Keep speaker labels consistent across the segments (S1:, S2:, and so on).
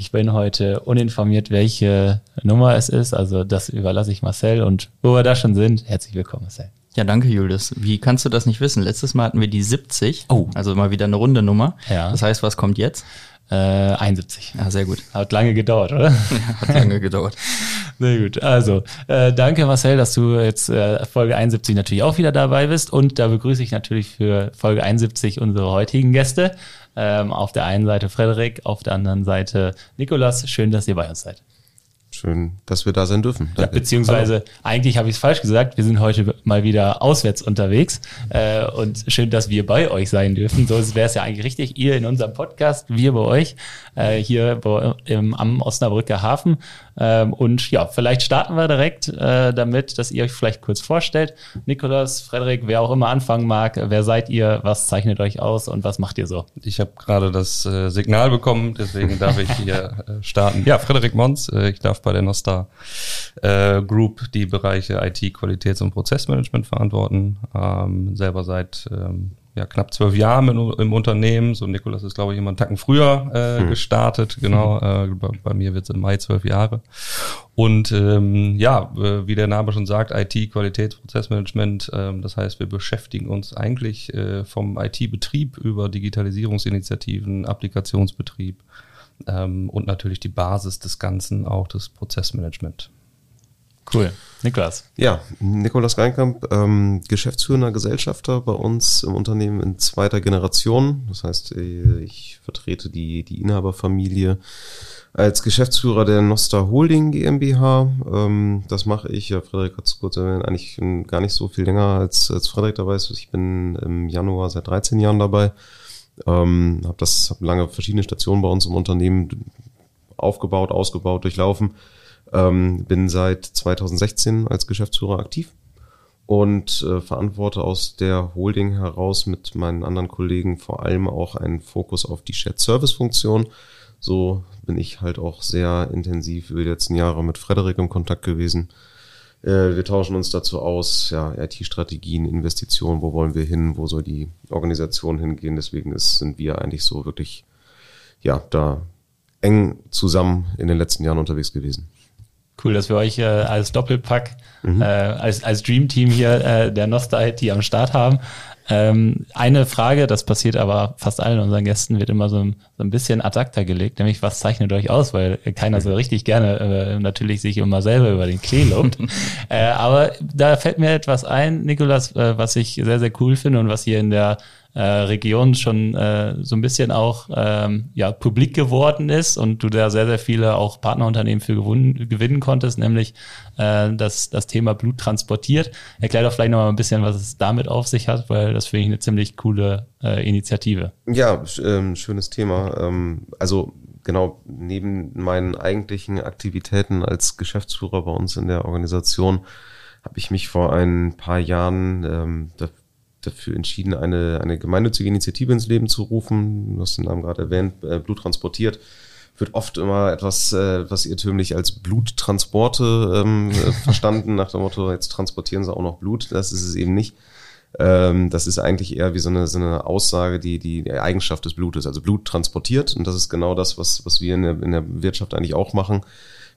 S1: Ich bin heute uninformiert, welche Nummer es ist. Also das überlasse ich Marcel. Und wo wir da schon sind, herzlich willkommen, Marcel.
S2: Ja, danke, Julius. Wie kannst du das nicht wissen? Letztes Mal hatten wir die 70.
S1: Oh.
S2: Also mal wieder eine runde Nummer.
S1: Ja.
S2: Das heißt, was kommt jetzt?
S1: Äh, 71.
S2: Ja, sehr gut.
S1: Hat lange gedauert, oder?
S2: Hat lange gedauert.
S1: Sehr gut. Also, äh, danke Marcel, dass du jetzt äh, Folge 71 natürlich auch wieder dabei bist. Und da begrüße ich natürlich für Folge 71 unsere heutigen Gäste. Ähm, auf der einen Seite Frederik, auf der anderen Seite Nikolas. Schön, dass ihr bei uns seid.
S3: Schön, dass wir da sein dürfen.
S1: Ja, beziehungsweise, eigentlich habe ich es falsch gesagt, wir sind heute mal wieder auswärts unterwegs äh, und schön, dass wir bei euch sein dürfen. So wäre es ja eigentlich richtig, ihr in unserem Podcast, wir bei euch, äh, hier bei, im, am Osnabrücker Hafen. Ähm, und ja, vielleicht starten wir direkt äh, damit, dass ihr euch vielleicht kurz vorstellt. Nikolas, Frederik, wer auch immer anfangen mag, wer seid ihr, was zeichnet euch aus und was macht ihr so?
S4: Ich habe gerade das äh, Signal bekommen, deswegen darf ich hier äh, starten. Ja, Frederik Mons, äh, ich darf bei der Nostar äh, Group die Bereiche IT, Qualitäts- und Prozessmanagement verantworten. Ähm, selber seit ähm, ja, knapp zwölf Jahren im, im Unternehmen. So Nikolas ist, glaube ich, immer einen Tacken früher äh, hm. gestartet. Genau, äh, bei, bei, mir wird es im Mai zwölf Jahre. Und ähm, ja, äh, wie der Name schon sagt, IT, Qualitätsprozessmanagement. Ähm, das heißt, wir beschäftigen uns eigentlich äh, vom IT-Betrieb über Digitalisierungsinitiativen, Applikationsbetrieb ähm, und natürlich die Basis des Ganzen, auch das Prozessmanagement.
S1: Cool. Niklas.
S3: Ja, Nikolas Reinkamp, ähm, geschäftsführender Gesellschafter bei uns im Unternehmen in zweiter Generation. Das heißt, äh, ich vertrete die, die Inhaberfamilie als Geschäftsführer der Nostar Holding GmbH. Ähm, das mache ich, ja, Frederik hat es kurz erwähnt, eigentlich gar nicht so viel länger als, als Frederik dabei ist. Ich bin im Januar seit 13 Jahren dabei. Ähm, habe das hab lange verschiedene Stationen bei uns im Unternehmen aufgebaut, ausgebaut, durchlaufen. Ähm, bin seit 2016 als Geschäftsführer aktiv und äh, verantworte aus der Holding heraus mit meinen anderen Kollegen vor allem auch einen Fokus auf die Shared Service Funktion. So bin ich halt auch sehr intensiv über die letzten Jahre mit Frederik im Kontakt gewesen. Äh, wir tauschen uns dazu aus, ja, IT-Strategien, Investitionen, wo wollen wir hin, wo soll die Organisation hingehen. Deswegen ist, sind wir eigentlich so wirklich, ja, da eng zusammen in den letzten Jahren unterwegs gewesen.
S1: Cool, dass wir euch äh, als Doppelpack, mhm. äh, als, als Dream Team hier äh, der Nosta IT am Start haben. Ähm, eine Frage, das passiert aber fast allen unseren Gästen, wird immer so ein, so ein bisschen ad acta gelegt, nämlich was zeichnet euch aus, weil keiner so richtig gerne äh, natürlich sich immer selber über den Klee lobt. äh, aber da fällt mir etwas ein, Nikolas, äh, was ich sehr, sehr cool finde und was hier in der äh, Region schon äh, so ein bisschen auch ähm, ja, publik geworden ist und du da sehr, sehr viele auch Partnerunternehmen für gewinnen konntest, nämlich äh, das, das Thema Blut transportiert. Erklär doch vielleicht noch mal ein bisschen, was es damit auf sich hat, weil das finde ich eine ziemlich coole äh, Initiative.
S3: Ja, ähm, schönes Thema. Ähm, also genau neben meinen eigentlichen Aktivitäten als Geschäftsführer bei uns in der Organisation habe ich mich vor ein paar Jahren ähm, dafür entschieden, eine, eine gemeinnützige Initiative ins Leben zu rufen. Du hast den Namen gerade erwähnt, äh, Blut transportiert. Wird oft immer etwas, äh, etwas irrtümlich als Bluttransporte ähm, äh, verstanden, nach dem Motto, jetzt transportieren sie auch noch Blut. Das ist es eben nicht. Ähm, das ist eigentlich eher wie so eine, so eine Aussage, die, die Eigenschaft des Blutes, also Blut transportiert. Und das ist genau das, was, was wir in der, in der Wirtschaft eigentlich auch machen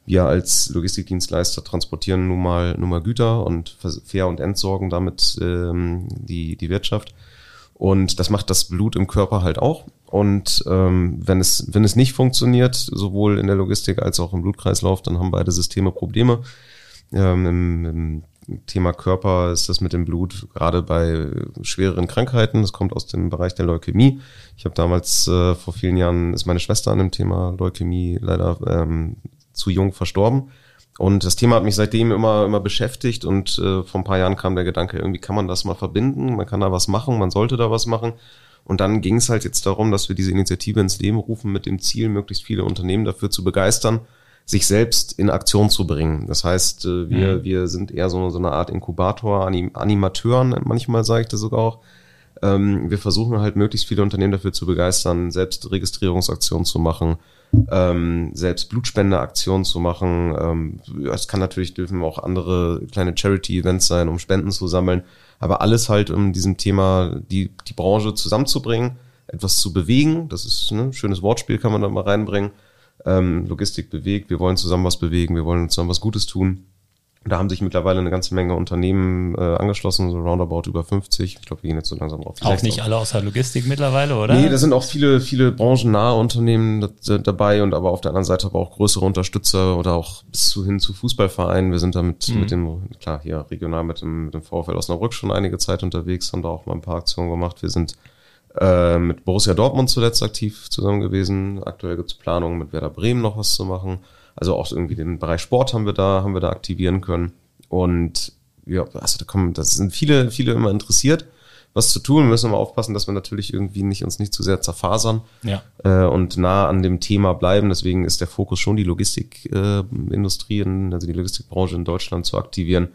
S3: wir als Logistikdienstleister transportieren nun mal, nun mal Güter und Fair- und entsorgen damit ähm, die, die Wirtschaft. Und das macht das Blut im Körper halt auch. Und ähm, wenn, es, wenn es nicht funktioniert, sowohl in der Logistik als auch im Blutkreislauf, dann haben beide Systeme Probleme. Ähm, im, im Thema Körper ist das mit dem Blut gerade bei schwereren Krankheiten. Das kommt aus dem Bereich der Leukämie. Ich habe damals äh, vor vielen Jahren ist meine Schwester an dem Thema Leukämie leider ähm, zu jung verstorben. Und das Thema hat mich seitdem immer, immer beschäftigt und äh, vor ein paar Jahren kam der Gedanke, irgendwie kann man das mal verbinden, man kann da was machen, man sollte da was machen. Und dann ging es halt jetzt darum, dass wir diese Initiative ins Leben rufen mit dem Ziel, möglichst viele Unternehmen dafür zu begeistern, sich selbst in Aktion zu bringen. Das heißt, äh, wir, mhm. wir sind eher so, so eine Art Inkubator, Anim Animateuren, manchmal sage ich das sogar auch. Ähm, wir versuchen halt möglichst viele Unternehmen dafür zu begeistern, selbst Registrierungsaktionen zu machen, ähm, selbst Blutspendeaktionen zu machen. Ähm, es kann natürlich dürfen auch andere kleine Charity-Events sein, um Spenden zu sammeln. Aber alles halt, um diesem Thema die, die Branche zusammenzubringen, etwas zu bewegen. Das ist ne, ein schönes Wortspiel, kann man da mal reinbringen. Ähm, Logistik bewegt, wir wollen zusammen was bewegen, wir wollen zusammen was Gutes tun. Da haben sich mittlerweile eine ganze Menge Unternehmen äh, angeschlossen, so roundabout über 50. Ich glaube, wir gehen jetzt so langsam drauf.
S1: Auch nicht alle außer Logistik mittlerweile, oder?
S3: Nee, da sind auch viele, viele branchennahe Unternehmen dabei und aber auf der anderen Seite aber auch größere Unterstützer oder auch bis zu hin zu Fußballvereinen. Wir sind damit mhm. mit dem, klar, hier regional mit dem, mit dem VfL Osnabrück schon einige Zeit unterwegs, haben da auch mal ein paar Aktionen gemacht. Wir sind äh, mit Borussia Dortmund zuletzt aktiv zusammen gewesen. Aktuell gibt's Planungen, mit Werder Bremen noch was zu machen. Also auch irgendwie den Bereich Sport haben wir da, haben wir da aktivieren können. Und ja, also da kommen, das sind viele, viele immer interessiert, was zu tun. Wir müssen immer aufpassen, dass wir natürlich irgendwie nicht uns nicht zu sehr zerfasern
S1: ja.
S3: äh, und nah an dem Thema bleiben. Deswegen ist der Fokus schon die Logistikindustrie, äh, also die Logistikbranche in Deutschland zu aktivieren.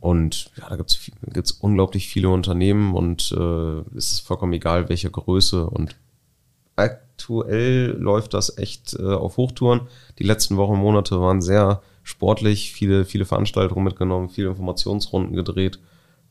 S3: Und ja, da gibt's gibt's unglaublich viele Unternehmen und äh, es ist vollkommen egal, welche Größe. Und aktuell läuft das echt äh, auf Hochtouren. Die letzten Wochen, Monate waren sehr sportlich, viele, viele Veranstaltungen mitgenommen, viele Informationsrunden gedreht.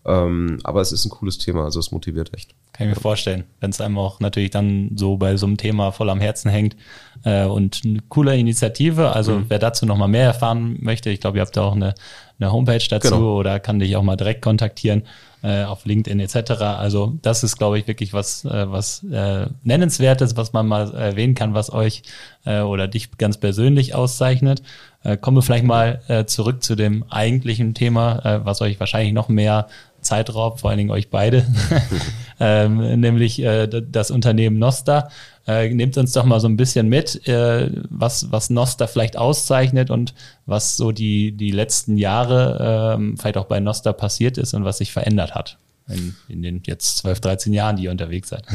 S3: Ähm, aber es ist ein cooles Thema, also es motiviert echt.
S1: Kann ich mir vorstellen, wenn es einem auch natürlich dann so bei so einem Thema voll am Herzen hängt äh, und eine coole Initiative. Also mhm. wer dazu noch mal mehr erfahren möchte, ich glaube, ihr habt da auch eine, eine Homepage dazu genau. oder kann dich auch mal direkt kontaktieren äh, auf LinkedIn etc. Also das ist, glaube ich, wirklich was, äh, was äh, nennenswertes, was man mal erwähnen kann, was euch äh, oder dich ganz persönlich auszeichnet. Äh, kommen wir vielleicht mal äh, zurück zu dem eigentlichen Thema, äh, was euch wahrscheinlich noch mehr Zeitraub, vor allen Dingen euch beide, ähm, nämlich äh, das Unternehmen Nosta. Äh, nehmt uns doch mal so ein bisschen mit, äh, was, was Nosta vielleicht auszeichnet und was so die, die letzten Jahre äh, vielleicht auch bei Nosta passiert ist und was sich verändert hat in, in den jetzt 12, 13 Jahren, die ihr unterwegs seid.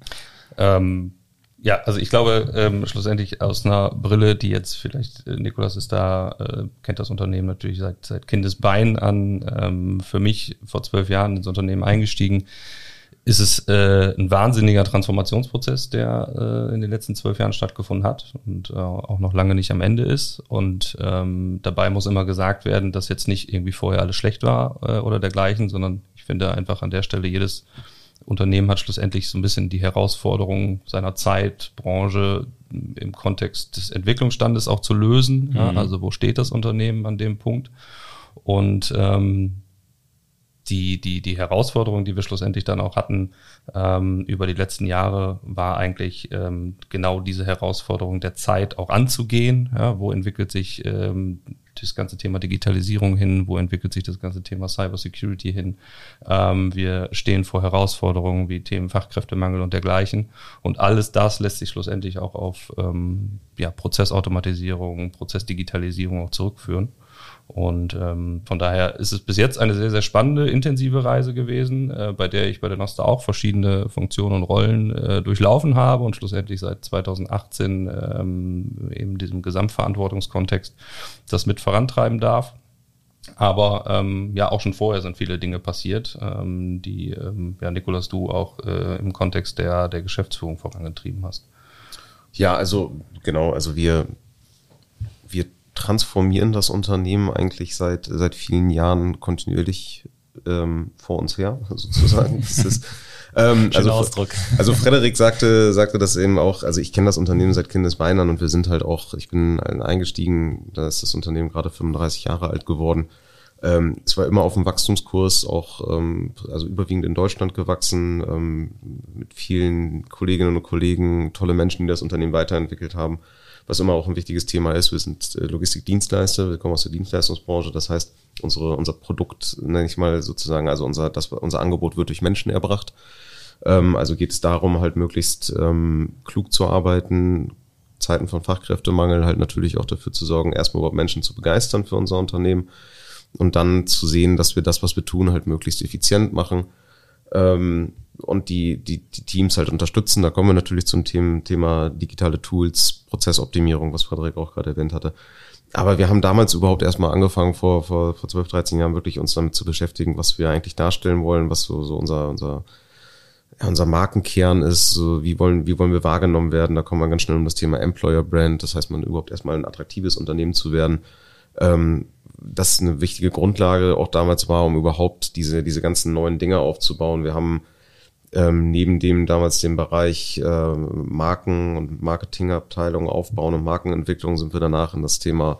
S4: ähm, ja, also ich glaube, ähm, schlussendlich aus einer Brille, die jetzt vielleicht, äh, Nikolas ist da, äh, kennt das Unternehmen natürlich seit, seit Kindesbein an, ähm, für mich vor zwölf Jahren ins Unternehmen eingestiegen, ist es äh, ein wahnsinniger Transformationsprozess, der äh, in den letzten zwölf Jahren stattgefunden hat und äh, auch noch lange nicht am Ende ist. Und ähm, dabei muss immer gesagt werden, dass jetzt nicht irgendwie vorher alles schlecht war äh, oder dergleichen, sondern ich finde einfach an der Stelle jedes Unternehmen hat schlussendlich so ein bisschen die Herausforderung seiner Zeit, Branche im Kontext des Entwicklungsstandes auch zu lösen. Mhm. Ja, also wo steht das Unternehmen an dem Punkt? Und ähm, die, die, die Herausforderung, die wir schlussendlich dann auch hatten ähm, über die letzten Jahre, war eigentlich ähm, genau diese Herausforderung der Zeit auch anzugehen. Ja, wo entwickelt sich ähm, das ganze Thema Digitalisierung hin? Wo entwickelt sich das ganze Thema Cybersecurity hin? Ähm, wir stehen vor Herausforderungen wie Themen Fachkräftemangel und dergleichen. Und alles das lässt sich schlussendlich auch auf ähm, ja, Prozessautomatisierung, Prozessdigitalisierung auch zurückführen. Und ähm, von daher ist es bis jetzt eine sehr, sehr spannende, intensive Reise gewesen, äh, bei der ich bei der Nosta auch verschiedene Funktionen und Rollen äh, durchlaufen habe und schlussendlich seit 2018 ähm, eben diesem Gesamtverantwortungskontext das mit vorantreiben darf. Aber ähm, ja, auch schon vorher sind viele Dinge passiert, ähm, die ähm, ja, Nikolas, du auch äh, im Kontext der, der Geschäftsführung vorangetrieben hast.
S3: Ja, also genau, also wir, wir transformieren das Unternehmen eigentlich seit, seit vielen Jahren kontinuierlich ähm, vor uns her, sozusagen. Das ist, ähm, also,
S1: Ausdruck.
S3: also Frederik sagte, sagte das eben auch, also ich kenne das Unternehmen seit Kindesbeinen und wir sind halt auch, ich bin eingestiegen, da ist das Unternehmen gerade 35 Jahre alt geworden. Ähm, es war immer auf dem Wachstumskurs, auch ähm, also überwiegend in Deutschland gewachsen, ähm, mit vielen Kolleginnen und Kollegen, tolle Menschen, die das Unternehmen weiterentwickelt haben was immer auch ein wichtiges Thema ist. Wir sind äh, Logistikdienstleister, wir kommen aus der Dienstleistungsbranche. Das heißt, unsere, unser Produkt, nenne ich mal sozusagen, also unser, das, unser Angebot wird durch Menschen erbracht. Ähm, also geht es darum, halt möglichst ähm, klug zu arbeiten, Zeiten von Fachkräftemangel halt natürlich auch dafür zu sorgen, erstmal überhaupt Menschen zu begeistern für unser Unternehmen und dann zu sehen, dass wir das, was wir tun, halt möglichst effizient machen ähm, und die, die, die Teams halt unterstützen. Da kommen wir natürlich zum Thema, Thema digitale Tools, Prozessoptimierung, was Frederik auch gerade erwähnt hatte. Aber wir haben damals überhaupt erstmal angefangen, vor, vor, vor 12, 13 Jahren wirklich uns damit zu beschäftigen, was wir eigentlich darstellen wollen, was so, so unser, unser, ja, unser Markenkern ist, so wie wollen, wie wollen wir wahrgenommen werden. Da kommen wir ganz schnell um das Thema Employer Brand. Das heißt, man überhaupt erstmal ein attraktives Unternehmen zu werden. Ähm, das eine wichtige Grundlage auch damals war, um überhaupt diese, diese ganzen neuen Dinge aufzubauen. Wir haben ähm, neben dem damals den Bereich äh, Marken und Marketingabteilung aufbauen und Markenentwicklung sind wir danach in das Thema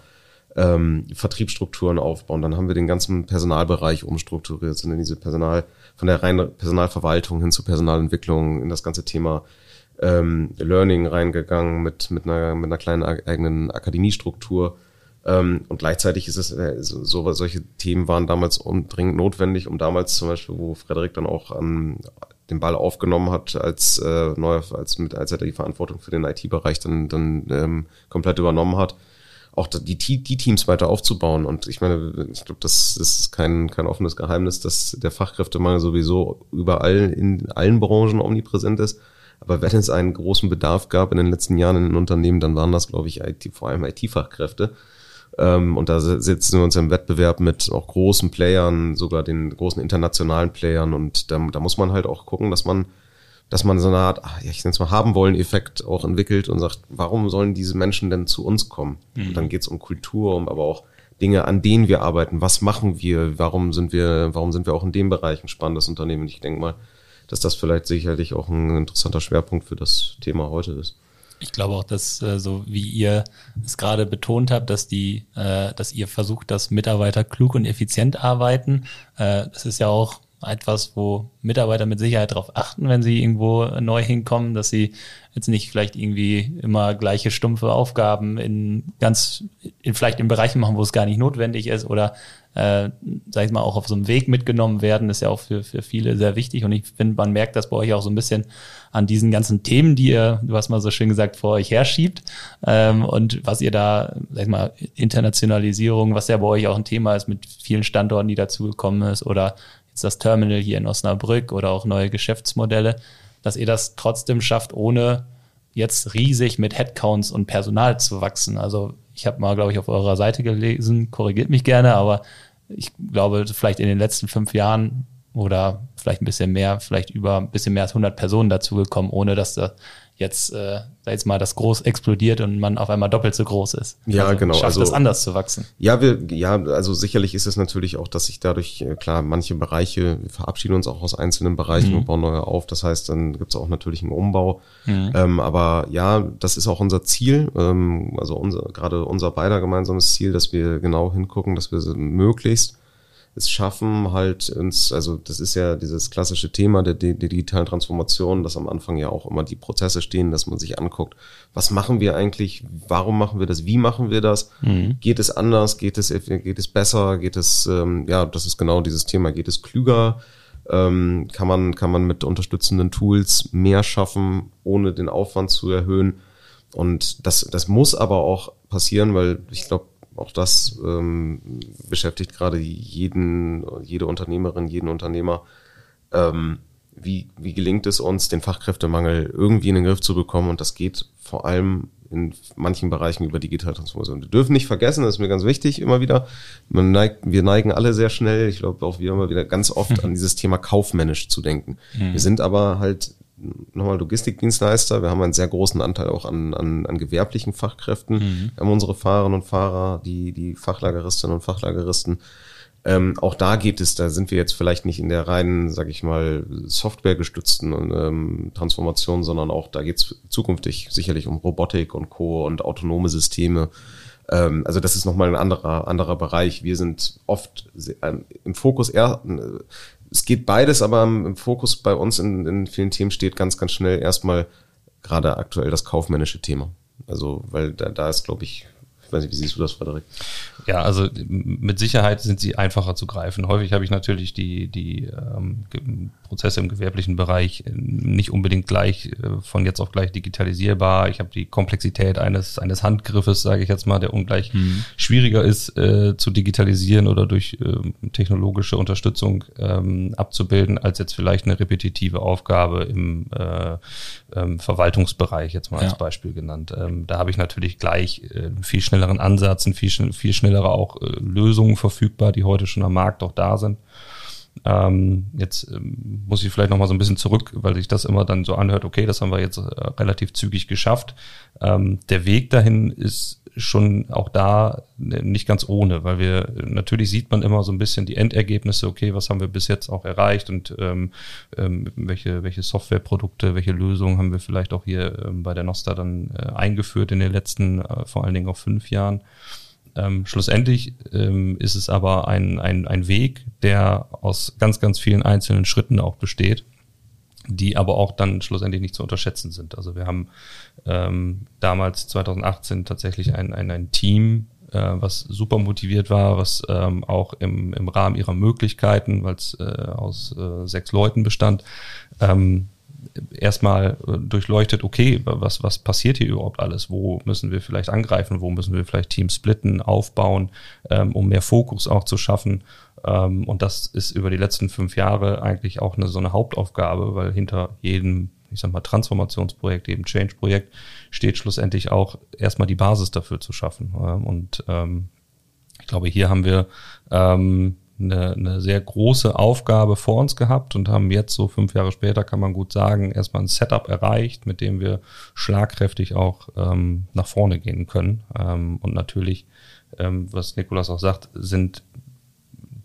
S3: ähm, Vertriebsstrukturen aufbauen. Dann haben wir den ganzen Personalbereich umstrukturiert, sind in diese Personal, von der reinen Personalverwaltung hin zur Personalentwicklung, in das ganze Thema ähm, Learning reingegangen mit, mit, einer, mit einer kleinen eigenen Akademiestruktur. Ähm, und gleichzeitig ist es, äh, so, so, solche Themen waren damals dringend notwendig, um damals zum Beispiel, wo Frederik dann auch an, den Ball aufgenommen hat, als äh, neuer, als mit, als er die Verantwortung für den IT-Bereich dann, dann ähm, komplett übernommen hat, auch die, die Teams weiter aufzubauen. Und ich meine, ich glaube, das, ist kein, kein offenes Geheimnis, dass der Fachkräftemangel sowieso überall in allen Branchen omnipräsent ist. Aber wenn es einen großen Bedarf gab in den letzten Jahren in den Unternehmen, dann waren das, glaube ich, IT, vor allem IT-Fachkräfte. Ähm, und da sitzen wir uns im Wettbewerb mit auch großen Playern, sogar den großen internationalen Playern. Und da, da muss man halt auch gucken, dass man, dass man so eine Art, ach, ich nenne es mal haben wollen Effekt auch entwickelt und sagt, warum sollen diese Menschen denn zu uns kommen? Mhm. Und dann geht es um Kultur, um aber auch Dinge, an denen wir arbeiten. Was machen wir? Warum sind wir, warum sind wir auch in dem Bereich ein spannendes Unternehmen? Ich denke mal, dass das vielleicht sicherlich auch ein interessanter Schwerpunkt für das Thema heute ist.
S1: Ich glaube auch, dass äh, so wie ihr es gerade betont habt, dass die, äh, dass ihr versucht, dass Mitarbeiter klug und effizient arbeiten. Äh, das ist ja auch etwas, wo Mitarbeiter mit Sicherheit darauf achten, wenn sie irgendwo neu hinkommen, dass sie jetzt nicht vielleicht irgendwie immer gleiche stumpfe Aufgaben in ganz, in vielleicht in Bereichen machen, wo es gar nicht notwendig ist oder äh, sag ich mal, auch auf so einem Weg mitgenommen werden, ist ja auch für, für viele sehr wichtig. Und ich finde, man merkt das bei euch auch so ein bisschen an diesen ganzen Themen, die ihr, du hast mal so schön gesagt, vor euch herschiebt. Ähm, und was ihr da, sag ich mal, Internationalisierung, was ja bei euch auch ein Thema ist mit vielen Standorten, die dazugekommen ist, oder jetzt das Terminal hier in Osnabrück oder auch neue Geschäftsmodelle, dass ihr das trotzdem schafft, ohne jetzt riesig mit Headcounts und Personal zu wachsen. Also ich habe mal, glaube ich, auf eurer Seite gelesen, korrigiert mich gerne, aber ich glaube, vielleicht in den letzten fünf Jahren oder vielleicht ein bisschen mehr, vielleicht über ein bisschen mehr als 100 Personen dazugekommen, ohne dass da jetzt, äh, sag jetzt mal, das groß explodiert und man auf einmal doppelt so groß ist.
S3: Ja,
S1: also
S3: genau.
S1: Schafft
S3: also
S1: es anders zu wachsen.
S3: Ja, wir, ja, also sicherlich ist es natürlich auch, dass sich dadurch, äh, klar, manche Bereiche, wir verabschieden uns auch aus einzelnen Bereichen mhm. und bauen neue auf. Das heißt, dann gibt es auch natürlich einen Umbau. Mhm. Ähm, aber ja, das ist auch unser Ziel, ähm, also unser, gerade unser beider gemeinsames Ziel, dass wir genau hingucken, dass wir möglichst es schaffen, halt uns, also das ist ja dieses klassische Thema der, der, digitalen Transformation, dass am Anfang ja auch immer die Prozesse stehen, dass man sich anguckt, was machen wir eigentlich, warum machen wir das, wie machen wir das, mhm. geht es anders, geht es, geht es besser, geht es, ähm, ja, das ist genau dieses Thema, geht es klüger, ähm, kann man, kann man mit unterstützenden Tools mehr schaffen, ohne den Aufwand zu erhöhen. Und das, das muss aber auch passieren, weil ich glaube, auch das ähm, beschäftigt gerade jeden, jede Unternehmerin, jeden Unternehmer. Ähm, wie, wie gelingt es uns, den Fachkräftemangel irgendwie in den Griff zu bekommen? Und das geht vor allem in manchen Bereichen über digitale Transformation. Wir dürfen nicht vergessen, das ist mir ganz wichtig immer wieder, man neigt, wir neigen alle sehr schnell, ich glaube auch wir immer wieder ganz oft an dieses Thema kaufmännisch zu denken. Mhm. Wir sind aber halt nochmal Logistikdienstleister. Wir haben einen sehr großen Anteil auch an, an, an gewerblichen Fachkräften. Mhm. Wir haben unsere Fahrerinnen und Fahrer, die, die Fachlageristinnen und Fachlageristen. Ähm, auch da geht es, da sind wir jetzt vielleicht nicht in der reinen, sag ich mal, softwaregestützten ähm, Transformation, sondern auch da geht es zukünftig sicherlich um Robotik und Co. und autonome Systeme. Ähm, also das ist nochmal ein anderer, anderer Bereich. Wir sind oft ähm, im Fokus eher es geht beides, aber im Fokus bei uns in, in vielen Themen steht ganz, ganz schnell erstmal gerade aktuell das kaufmännische Thema. Also, weil da, da ist, glaube ich, Ich weiß nicht, wie siehst du das, Frederik?
S4: Ja, also mit Sicherheit sind sie einfacher zu greifen. Häufig habe ich natürlich die, die ähm, Prozesse im gewerblichen Bereich äh, nicht unbedingt gleich äh, von jetzt auf gleich digitalisierbar. Ich habe die Komplexität eines, eines Handgriffes, sage ich jetzt mal, der ungleich mhm. schwieriger ist äh, zu digitalisieren oder durch äh, technologische Unterstützung ähm, abzubilden, als jetzt vielleicht eine repetitive Aufgabe im äh, ähm, Verwaltungsbereich, jetzt mal ja. als Beispiel genannt. Ähm, da habe ich natürlich gleich äh, viel schnelleren Ansatz, viel, viel schnellere auch äh, Lösungen verfügbar, die heute schon am Markt auch da sind. Ähm, jetzt ähm, muss ich vielleicht noch mal so ein bisschen zurück, weil sich das immer dann so anhört, okay, das haben wir jetzt äh, relativ zügig geschafft. Ähm, der Weg dahin ist schon auch da äh, nicht ganz ohne, weil wir natürlich sieht man immer so ein bisschen die Endergebnisse, okay, was haben wir bis jetzt auch erreicht und ähm, ähm, welche, welche Softwareprodukte, welche Lösungen haben wir vielleicht auch hier ähm, bei der Nosta dann äh, eingeführt in den letzten, äh, vor allen Dingen auch fünf Jahren. Ähm, schlussendlich ähm, ist es aber ein, ein, ein Weg, der aus ganz, ganz vielen einzelnen Schritten auch besteht, die aber auch dann schlussendlich nicht zu unterschätzen sind. Also wir haben ähm, damals 2018 tatsächlich ein, ein, ein Team, äh, was super motiviert war, was ähm, auch im, im Rahmen ihrer Möglichkeiten, weil es äh, aus äh, sechs Leuten bestand, ähm, erstmal äh, durchleuchtet, okay, was, was passiert hier überhaupt alles? Wo müssen wir vielleicht angreifen? Wo müssen wir vielleicht Teams splitten, aufbauen, ähm, um mehr Fokus auch zu schaffen? Ähm, und das ist über die letzten fünf Jahre eigentlich auch eine, so eine Hauptaufgabe, weil hinter jedem, ich sag mal, Transformationsprojekt, jedem Change-Projekt steht schlussendlich auch erstmal die Basis dafür zu schaffen. Ähm, und ähm, ich glaube, hier haben wir ähm, eine, eine sehr große Aufgabe vor uns gehabt und haben jetzt so fünf Jahre später, kann man gut sagen, erstmal ein Setup erreicht, mit dem wir schlagkräftig auch ähm, nach vorne gehen können. Ähm, und natürlich, ähm, was Nikolas auch sagt, sind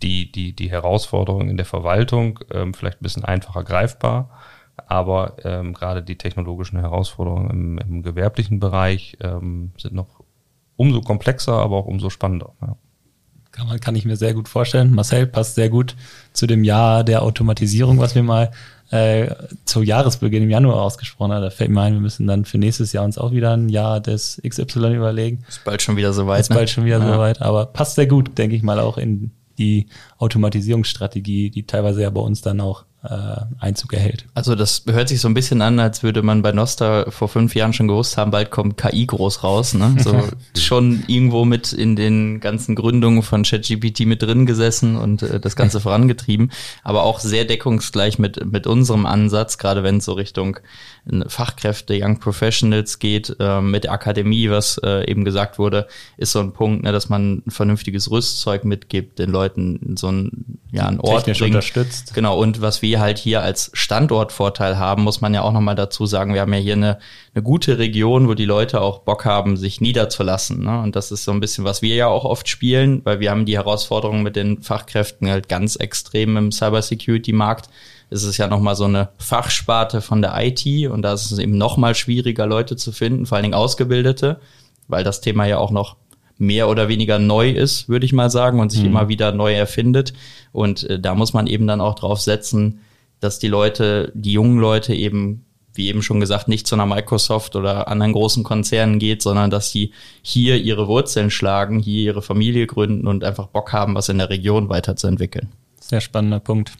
S4: die, die, die Herausforderungen in der Verwaltung ähm, vielleicht ein bisschen einfacher greifbar. Aber ähm, gerade die technologischen Herausforderungen im, im gewerblichen Bereich ähm, sind noch umso komplexer, aber auch umso spannender. Ja.
S1: Kann, man, kann ich mir sehr gut vorstellen. Marcel passt sehr gut zu dem Jahr der Automatisierung, was wir mal äh, zu Jahresbeginn im Januar ausgesprochen haben. Da fällt mir ein, wir müssen dann für nächstes Jahr uns auch wieder ein Jahr des XY überlegen.
S2: Ist bald schon wieder soweit.
S1: Ist ne? bald schon wieder ja. soweit, aber passt sehr gut, denke ich mal, auch in die Automatisierungsstrategie, die teilweise ja bei uns dann auch Einzug erhält.
S2: Also das hört sich so ein bisschen an, als würde man bei Nosta vor fünf Jahren schon gewusst haben, bald kommt KI groß raus. Ne? So schon irgendwo mit in den ganzen Gründungen von ChatGPT mit drin gesessen und äh, das Ganze vorangetrieben, aber auch sehr deckungsgleich mit, mit unserem Ansatz, gerade wenn es so Richtung äh, Fachkräfte, Young Professionals geht, äh, mit der Akademie, was äh, eben gesagt wurde, ist so ein Punkt, ne, dass man ein vernünftiges Rüstzeug mitgibt, den Leuten so ein, ja, ein Ort
S1: Technisch bringt. unterstützt.
S2: Genau, und was wir wir halt hier als Standortvorteil haben, muss man ja auch nochmal dazu sagen, wir haben ja hier eine, eine gute Region, wo die Leute auch Bock haben, sich niederzulassen. Ne? Und das ist so ein bisschen, was wir ja auch oft spielen, weil wir haben die Herausforderungen mit den Fachkräften halt ganz extrem im Cybersecurity-Markt. Es ist ja nochmal so eine Fachsparte von der IT und da ist es eben nochmal schwieriger, Leute zu finden, vor allen Dingen Ausgebildete, weil das Thema ja auch noch mehr oder weniger neu ist, würde ich mal sagen, und sich mhm. immer wieder neu erfindet. Und äh, da muss man eben dann auch drauf setzen, dass die Leute, die jungen Leute eben, wie eben schon gesagt, nicht zu einer Microsoft oder anderen großen Konzernen geht, sondern dass sie hier ihre Wurzeln schlagen, hier ihre Familie gründen und einfach Bock haben, was in der Region weiterzuentwickeln.
S1: Sehr spannender Punkt.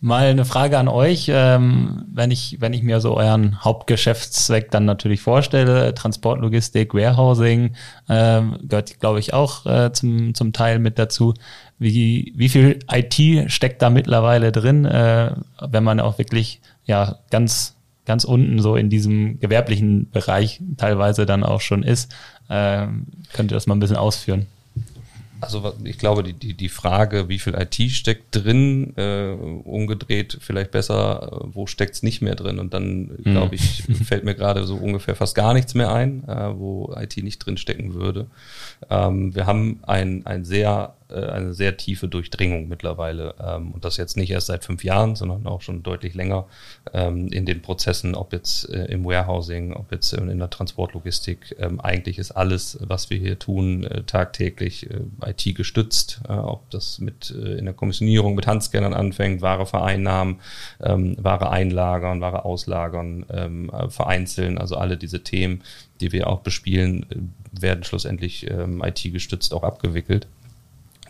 S1: Mal eine Frage an euch, ähm, wenn ich wenn ich mir so euren Hauptgeschäftszweck dann natürlich vorstelle, Transportlogistik, Warehousing ähm, gehört, glaube ich, auch äh, zum zum Teil mit dazu. Wie wie viel IT steckt da mittlerweile drin, äh, wenn man auch wirklich ja ganz ganz unten so in diesem gewerblichen Bereich teilweise dann auch schon ist? Äh, könnt ihr das mal ein bisschen ausführen?
S4: Also ich glaube, die, die, die Frage, wie viel IT steckt drin, äh, umgedreht vielleicht besser, äh, wo steckt's nicht mehr drin? Und dann, hm. glaube ich, fällt mir gerade so ungefähr fast gar nichts mehr ein, äh, wo IT nicht drin stecken würde. Ähm, wir haben ein, ein sehr eine sehr tiefe Durchdringung mittlerweile. Ähm, und das jetzt nicht erst seit fünf Jahren, sondern auch schon deutlich länger ähm, in den Prozessen, ob jetzt äh, im Warehousing, ob jetzt in der Transportlogistik. Ähm, eigentlich ist alles, was wir hier tun, äh, tagtäglich äh, IT gestützt. Äh, ob das mit äh, in der Kommissionierung mit Handscannern anfängt, Ware vereinnahmen, Ware einlagern, Ware auslagern, vereinzeln, also alle diese Themen, die wir auch bespielen, werden schlussendlich ähm, IT-gestützt auch abgewickelt.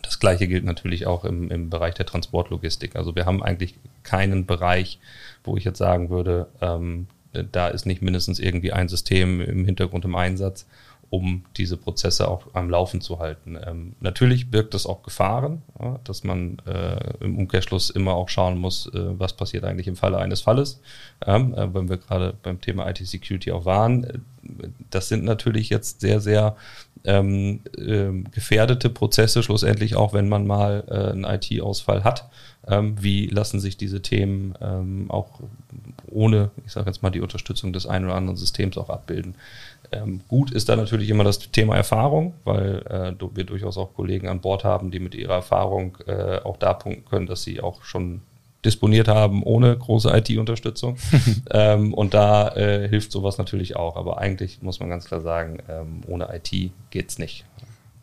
S4: Das gleiche gilt natürlich auch im, im Bereich der Transportlogistik. Also wir haben eigentlich keinen Bereich, wo ich jetzt sagen würde, ähm, da ist nicht mindestens irgendwie ein System im Hintergrund im Einsatz, um diese Prozesse auch am Laufen zu halten. Ähm, natürlich birgt das auch Gefahren, ja, dass man äh, im Umkehrschluss immer auch schauen muss, äh, was passiert eigentlich im Falle eines Falles. Ähm, äh, wenn wir gerade beim Thema IT-Security auch waren, äh, das sind natürlich jetzt sehr, sehr ähm, äh, gefährdete Prozesse, schlussendlich auch, wenn man mal äh, einen IT-Ausfall hat. Ähm, wie lassen sich diese Themen ähm, auch ohne, ich sage jetzt mal, die Unterstützung des einen oder anderen Systems auch abbilden? Ähm, gut ist da natürlich immer das Thema Erfahrung, weil äh, wir durchaus auch Kollegen an Bord haben, die mit ihrer Erfahrung äh, auch da punkten können, dass sie auch schon disponiert haben ohne große IT-Unterstützung. ähm, und da äh, hilft sowas natürlich auch. Aber eigentlich muss man ganz klar sagen, ähm, ohne IT geht's nicht.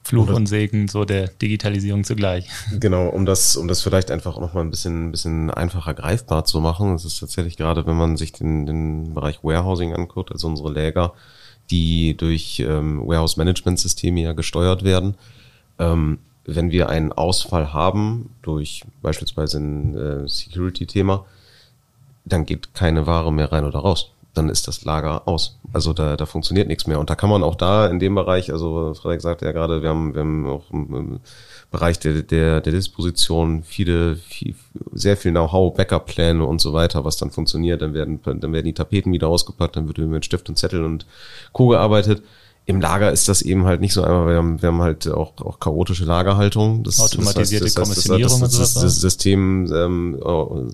S1: Fluch und Segen so der Digitalisierung zugleich.
S3: Genau, um das, um das vielleicht einfach auch noch mal ein bisschen, ein bisschen einfacher greifbar zu machen. Es ist tatsächlich gerade, wenn man sich den, den Bereich Warehousing anguckt, also unsere Läger, die durch ähm, Warehouse-Management-Systeme ja gesteuert werden. Ähm, wenn wir einen Ausfall haben durch beispielsweise ein äh, Security-Thema, dann geht keine Ware mehr rein oder raus. Dann ist das Lager aus. Also da, da funktioniert nichts mehr. Und da kann man auch da in dem Bereich, also Frederik sagte ja gerade, wir haben, wir haben auch im, Bereich der, der, der Disposition viele, viel, sehr viel Know-how, Backup-Pläne und so weiter, was dann funktioniert. Dann werden, dann werden die Tapeten wieder ausgepackt, dann wird mit Stift und Zettel und Co. gearbeitet im Lager ist das eben halt nicht so einfach. Wir haben, wir haben halt auch, auch chaotische Lagerhaltung.
S1: Das, Automatisierte das heißt, das Kommissionierung
S3: das, das, das, das, System, ähm,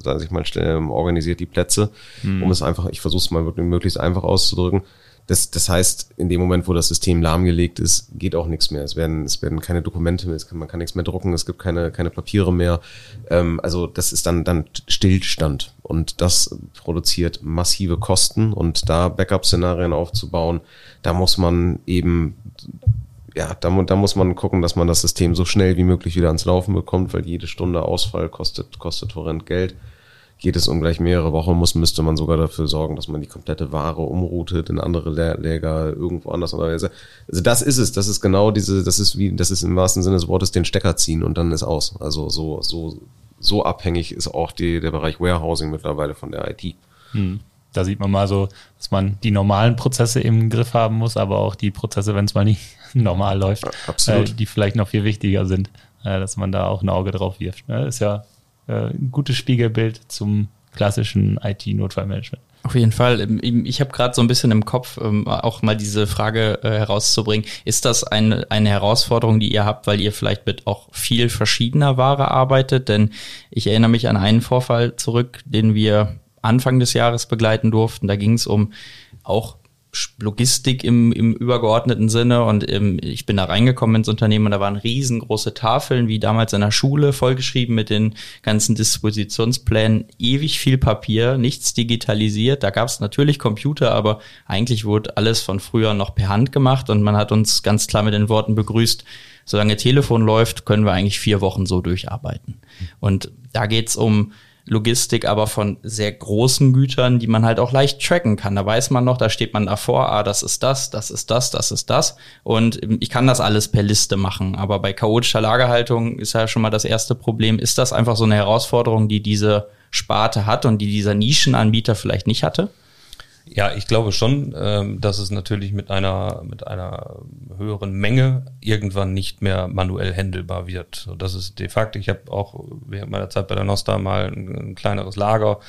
S3: sag ich mal, ähm, organisiert die Plätze, hm. um es einfach, ich versuche es mal wirklich möglichst einfach auszudrücken. Das, das heißt, in dem Moment, wo das System lahmgelegt ist, geht auch nichts mehr. Es werden, es werden keine Dokumente mehr, kann, man kann nichts mehr drucken, es gibt keine, keine Papiere mehr. Ähm, also das ist dann, dann Stillstand. Und das produziert massive Kosten. Und da Backup-Szenarien aufzubauen, da muss man eben ja, da, da muss man gucken, dass man das System so schnell wie möglich wieder ans Laufen bekommt, weil jede Stunde Ausfall kostet, kostet horrend Geld geht es um gleich mehrere Wochen, muss, müsste man sogar dafür sorgen, dass man die komplette Ware umroutet in andere Läger irgendwo anders. Also das ist es, das ist genau diese, das ist wie, das ist im wahrsten Sinne des Wortes den Stecker ziehen und dann ist aus. Also so, so, so abhängig ist auch die, der Bereich Warehousing mittlerweile von der IT. Hm.
S1: Da sieht man mal so, dass man die normalen Prozesse im Griff haben muss, aber auch die Prozesse, wenn es mal nicht normal läuft, äh, die vielleicht noch viel wichtiger sind, äh, dass man da auch ein Auge drauf wirft. Ne? Ist ja äh, ein gutes Spiegelbild zum klassischen IT-Notfallmanagement.
S2: Auf jeden Fall. Ähm, ich habe gerade so ein bisschen im Kopf, ähm, auch mal diese Frage äh, herauszubringen. Ist das eine, eine Herausforderung, die ihr habt, weil ihr vielleicht mit auch viel verschiedener Ware arbeitet? Denn ich erinnere mich an einen Vorfall zurück, den wir Anfang des Jahres begleiten durften. Da ging es um auch Logistik im, im übergeordneten Sinne und ähm, ich bin da reingekommen ins Unternehmen und da waren riesengroße Tafeln, wie damals in der Schule, vollgeschrieben mit den ganzen Dispositionsplänen, ewig viel Papier, nichts digitalisiert. Da gab es natürlich Computer, aber eigentlich wurde alles von früher noch per Hand gemacht und man hat uns ganz klar mit den Worten begrüßt, solange Telefon läuft, können wir eigentlich vier Wochen so durcharbeiten. Und da geht's um Logistik, aber von sehr großen Gütern, die man halt auch leicht tracken kann. Da weiß man noch, da steht man davor, ah, das ist das, das ist das, das ist das. Und ich kann das alles per Liste machen. Aber bei chaotischer Lagerhaltung ist ja schon mal das erste Problem. Ist das einfach so eine Herausforderung, die diese Sparte hat und die dieser Nischenanbieter vielleicht nicht hatte?
S4: Ja, ich glaube schon, ähm, dass es natürlich mit einer, mit einer höheren Menge irgendwann nicht mehr manuell händelbar wird. Das ist de facto, ich habe auch während meiner Zeit bei der Nosta mal ein, ein kleineres Lager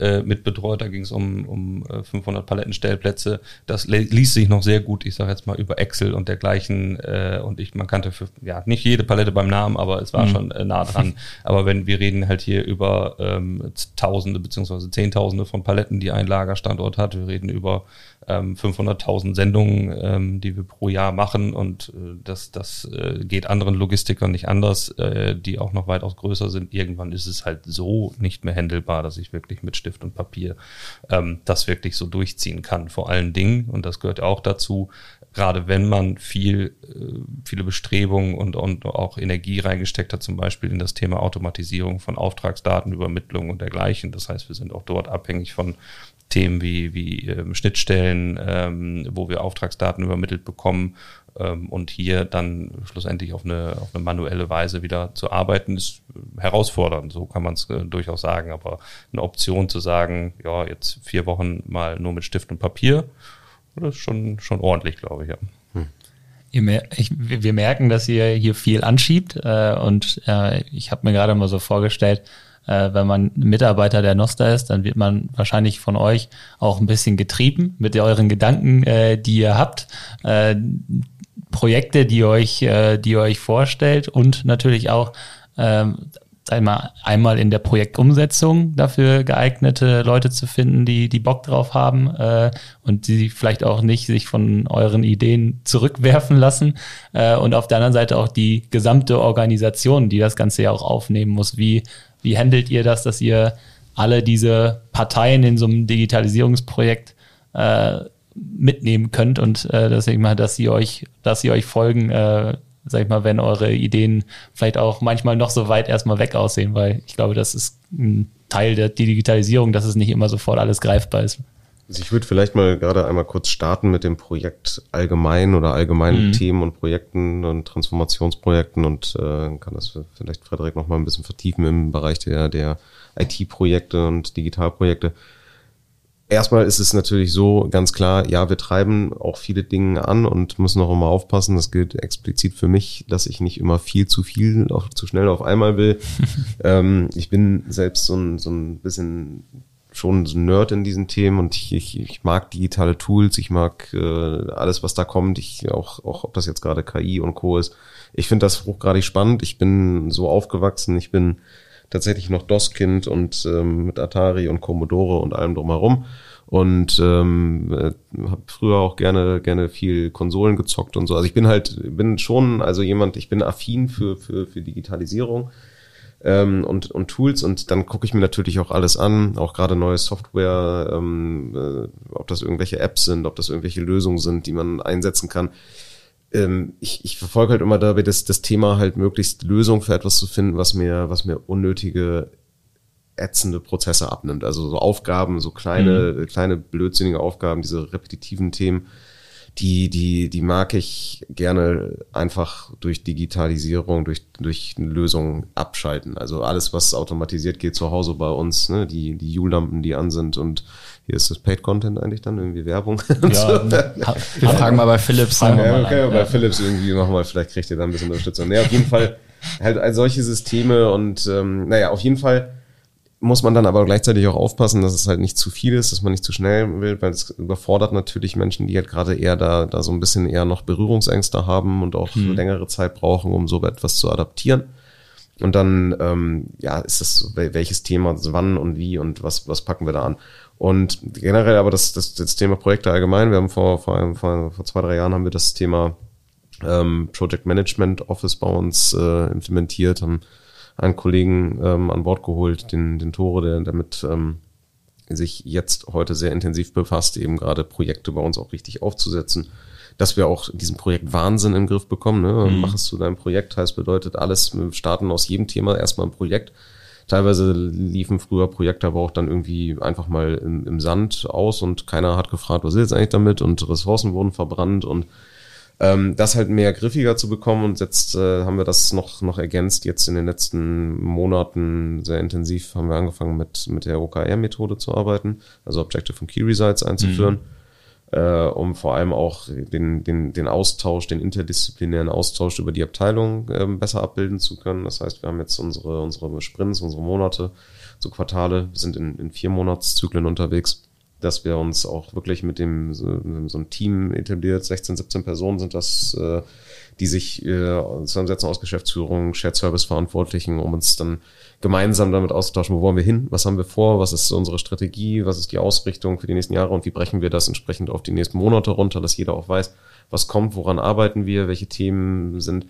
S4: äh, mit betreut, da ging es um, um 500 äh, Palettenstellplätze. Das ließ sich noch sehr gut, ich sage jetzt mal, über Excel und dergleichen äh, und ich, man kannte für, ja, nicht jede Palette beim Namen, aber es war mhm. schon äh, nah dran. Aber wenn wir reden halt hier über ähm, Tausende beziehungsweise Zehntausende von Paletten, die ein Lagerstandort hat, wir reden über ähm, 500.000 Sendungen, ähm, die wir pro Jahr machen und äh, das, das äh, geht anderen Logistikern nicht anders, äh, die auch noch weitaus größer sind. Irgendwann ist es halt so nicht mehr händelbar, dass ich wirklich mit Stift und Papier ähm, das wirklich so durchziehen kann. Vor allen Dingen, und das gehört auch dazu, gerade wenn man viel, äh, viele Bestrebungen und, und auch Energie reingesteckt hat, zum Beispiel in das Thema Automatisierung von Auftragsdatenübermittlung und dergleichen. Das heißt, wir sind auch dort abhängig von Themen wie, wie ähm, Schnittstellen, ähm, wo wir Auftragsdaten übermittelt bekommen ähm, und hier dann schlussendlich auf eine, auf eine manuelle Weise wieder zu arbeiten, ist herausfordernd, so kann man es äh, durchaus sagen. Aber eine Option zu sagen, ja, jetzt vier Wochen mal nur mit Stift und Papier, das ist schon, schon ordentlich, glaube ich, ja.
S1: Hm. Ich, wir merken, dass ihr hier viel anschiebt äh, und äh, ich habe mir gerade mal so vorgestellt, äh, wenn man Mitarbeiter der Nosta ist, dann wird man wahrscheinlich von euch auch ein bisschen getrieben mit euren Gedanken, äh, die ihr habt. Äh, Projekte, die euch, äh, die ihr euch vorstellt und natürlich auch ähm, einmal, einmal in der Projektumsetzung dafür geeignete Leute zu finden, die, die Bock drauf haben äh, und die vielleicht auch nicht sich von euren Ideen zurückwerfen lassen. Äh, und auf der anderen Seite auch die gesamte Organisation, die das Ganze ja auch aufnehmen muss. Wie, wie handelt ihr das, dass ihr alle diese Parteien in so einem Digitalisierungsprojekt äh, mitnehmen könnt und äh, deswegen mal, dass sie euch, dass sie euch folgen, äh, sag ich mal, wenn eure Ideen vielleicht auch manchmal noch so weit erstmal weg aussehen, weil ich glaube, das ist ein Teil der Digitalisierung, dass es nicht immer sofort alles greifbar ist.
S3: Also ich würde vielleicht mal gerade einmal kurz starten mit dem Projekt allgemein oder allgemeinen mhm. Themen und Projekten und Transformationsprojekten und äh, kann das vielleicht Frederik noch mal ein bisschen vertiefen im Bereich der, der IT-Projekte und Digitalprojekte. Erstmal ist es natürlich so ganz klar, ja, wir treiben auch viele Dinge an und müssen auch immer aufpassen. Das gilt explizit für mich, dass ich nicht immer viel zu viel, auf, zu schnell auf einmal will. ähm, ich bin selbst so ein, so ein bisschen schon so ein Nerd in diesen Themen und ich, ich, ich mag digitale Tools, ich mag äh, alles, was da kommt. Ich auch, auch ob das jetzt gerade KI und Co. ist. Ich finde das hochgradig spannend. Ich bin so aufgewachsen. Ich bin tatsächlich noch DOS-Kind und ähm, mit Atari und Commodore und allem drumherum. Und ähm, äh, habe früher auch gerne gerne viel Konsolen gezockt und so. Also ich bin halt bin schon also jemand, ich bin affin für für für Digitalisierung ähm, und und Tools und dann gucke ich mir natürlich auch alles an, auch gerade neue Software, ähm, äh, ob das irgendwelche Apps sind, ob das irgendwelche Lösungen sind, die man einsetzen kann ähm, ich, ich verfolge halt immer dabei das, das Thema halt möglichst Lösung für etwas zu finden, was mir, was mir unnötige ätzende Prozesse abnimmt. Also so Aufgaben, so kleine, mhm. kleine blödsinnige Aufgaben, diese repetitiven Themen, die, die, die mag ich gerne einfach durch Digitalisierung, durch, durch Lösungen abschalten. Also alles, was automatisiert geht zu Hause bei uns, ne, die, die U-Lampen, die an sind und hier ist das Paid Content eigentlich dann irgendwie Werbung. Ja,
S2: so. wir fragen mal bei Philips.
S3: Ne? Ja, okay, bei ja. Philips irgendwie nochmal, vielleicht kriegt ihr da ein bisschen Unterstützung. Naja, auf jeden Fall halt solche Systeme und ähm, naja, auf jeden Fall muss man dann aber gleichzeitig auch aufpassen, dass es halt nicht zu viel ist, dass man nicht zu schnell will, weil es überfordert natürlich Menschen, die halt gerade eher da, da so ein bisschen eher noch Berührungsängste haben und auch hm. längere Zeit brauchen, um so etwas zu adaptieren. Und dann, ähm, ja, ist das, welches Thema, wann und wie und was, was packen wir da an? Und generell aber das, das, das Thema Projekte allgemein, wir haben vor, vor, vor, vor zwei, drei Jahren haben wir das Thema ähm, Project Management Office bei uns äh, implementiert, haben einen Kollegen ähm, an Bord geholt, den, den Tore, der damit ähm, sich jetzt heute sehr intensiv befasst, eben gerade Projekte bei uns auch richtig aufzusetzen, dass wir auch diesen Projekt Wahnsinn im Griff bekommen. Ne? Mhm. Mach es zu deinem Projekt, heißt bedeutet alles, wir starten aus jedem Thema erstmal ein Projekt. Teilweise liefen früher Projekte aber auch dann irgendwie einfach mal im, im Sand aus und keiner hat gefragt, was ist jetzt eigentlich damit und Ressourcen wurden verbrannt und ähm, das halt mehr griffiger zu bekommen und jetzt äh, haben wir das noch, noch ergänzt. Jetzt in den letzten Monaten sehr intensiv haben wir angefangen mit, mit der OKR-Methode zu arbeiten, also Objective und Key Results einzuführen. Mhm. Äh, um vor allem auch den, den, den Austausch, den interdisziplinären Austausch über die Abteilung äh, besser abbilden zu können. Das heißt, wir haben jetzt unsere, unsere Sprints, unsere Monate, so Quartale, sind in, in vier Monatszyklen unterwegs dass wir uns auch wirklich mit dem so, so ein Team etabliert, 16, 17 Personen sind das, äh, die sich äh, zusammensetzen aus Geschäftsführung, Shared Service Verantwortlichen, um uns dann gemeinsam damit auszutauschen, wo wollen wir hin, was haben wir vor, was ist unsere Strategie, was ist die Ausrichtung für die nächsten Jahre und wie brechen wir das entsprechend auf die nächsten Monate runter, dass jeder auch weiß, was kommt, woran arbeiten wir, welche Themen sind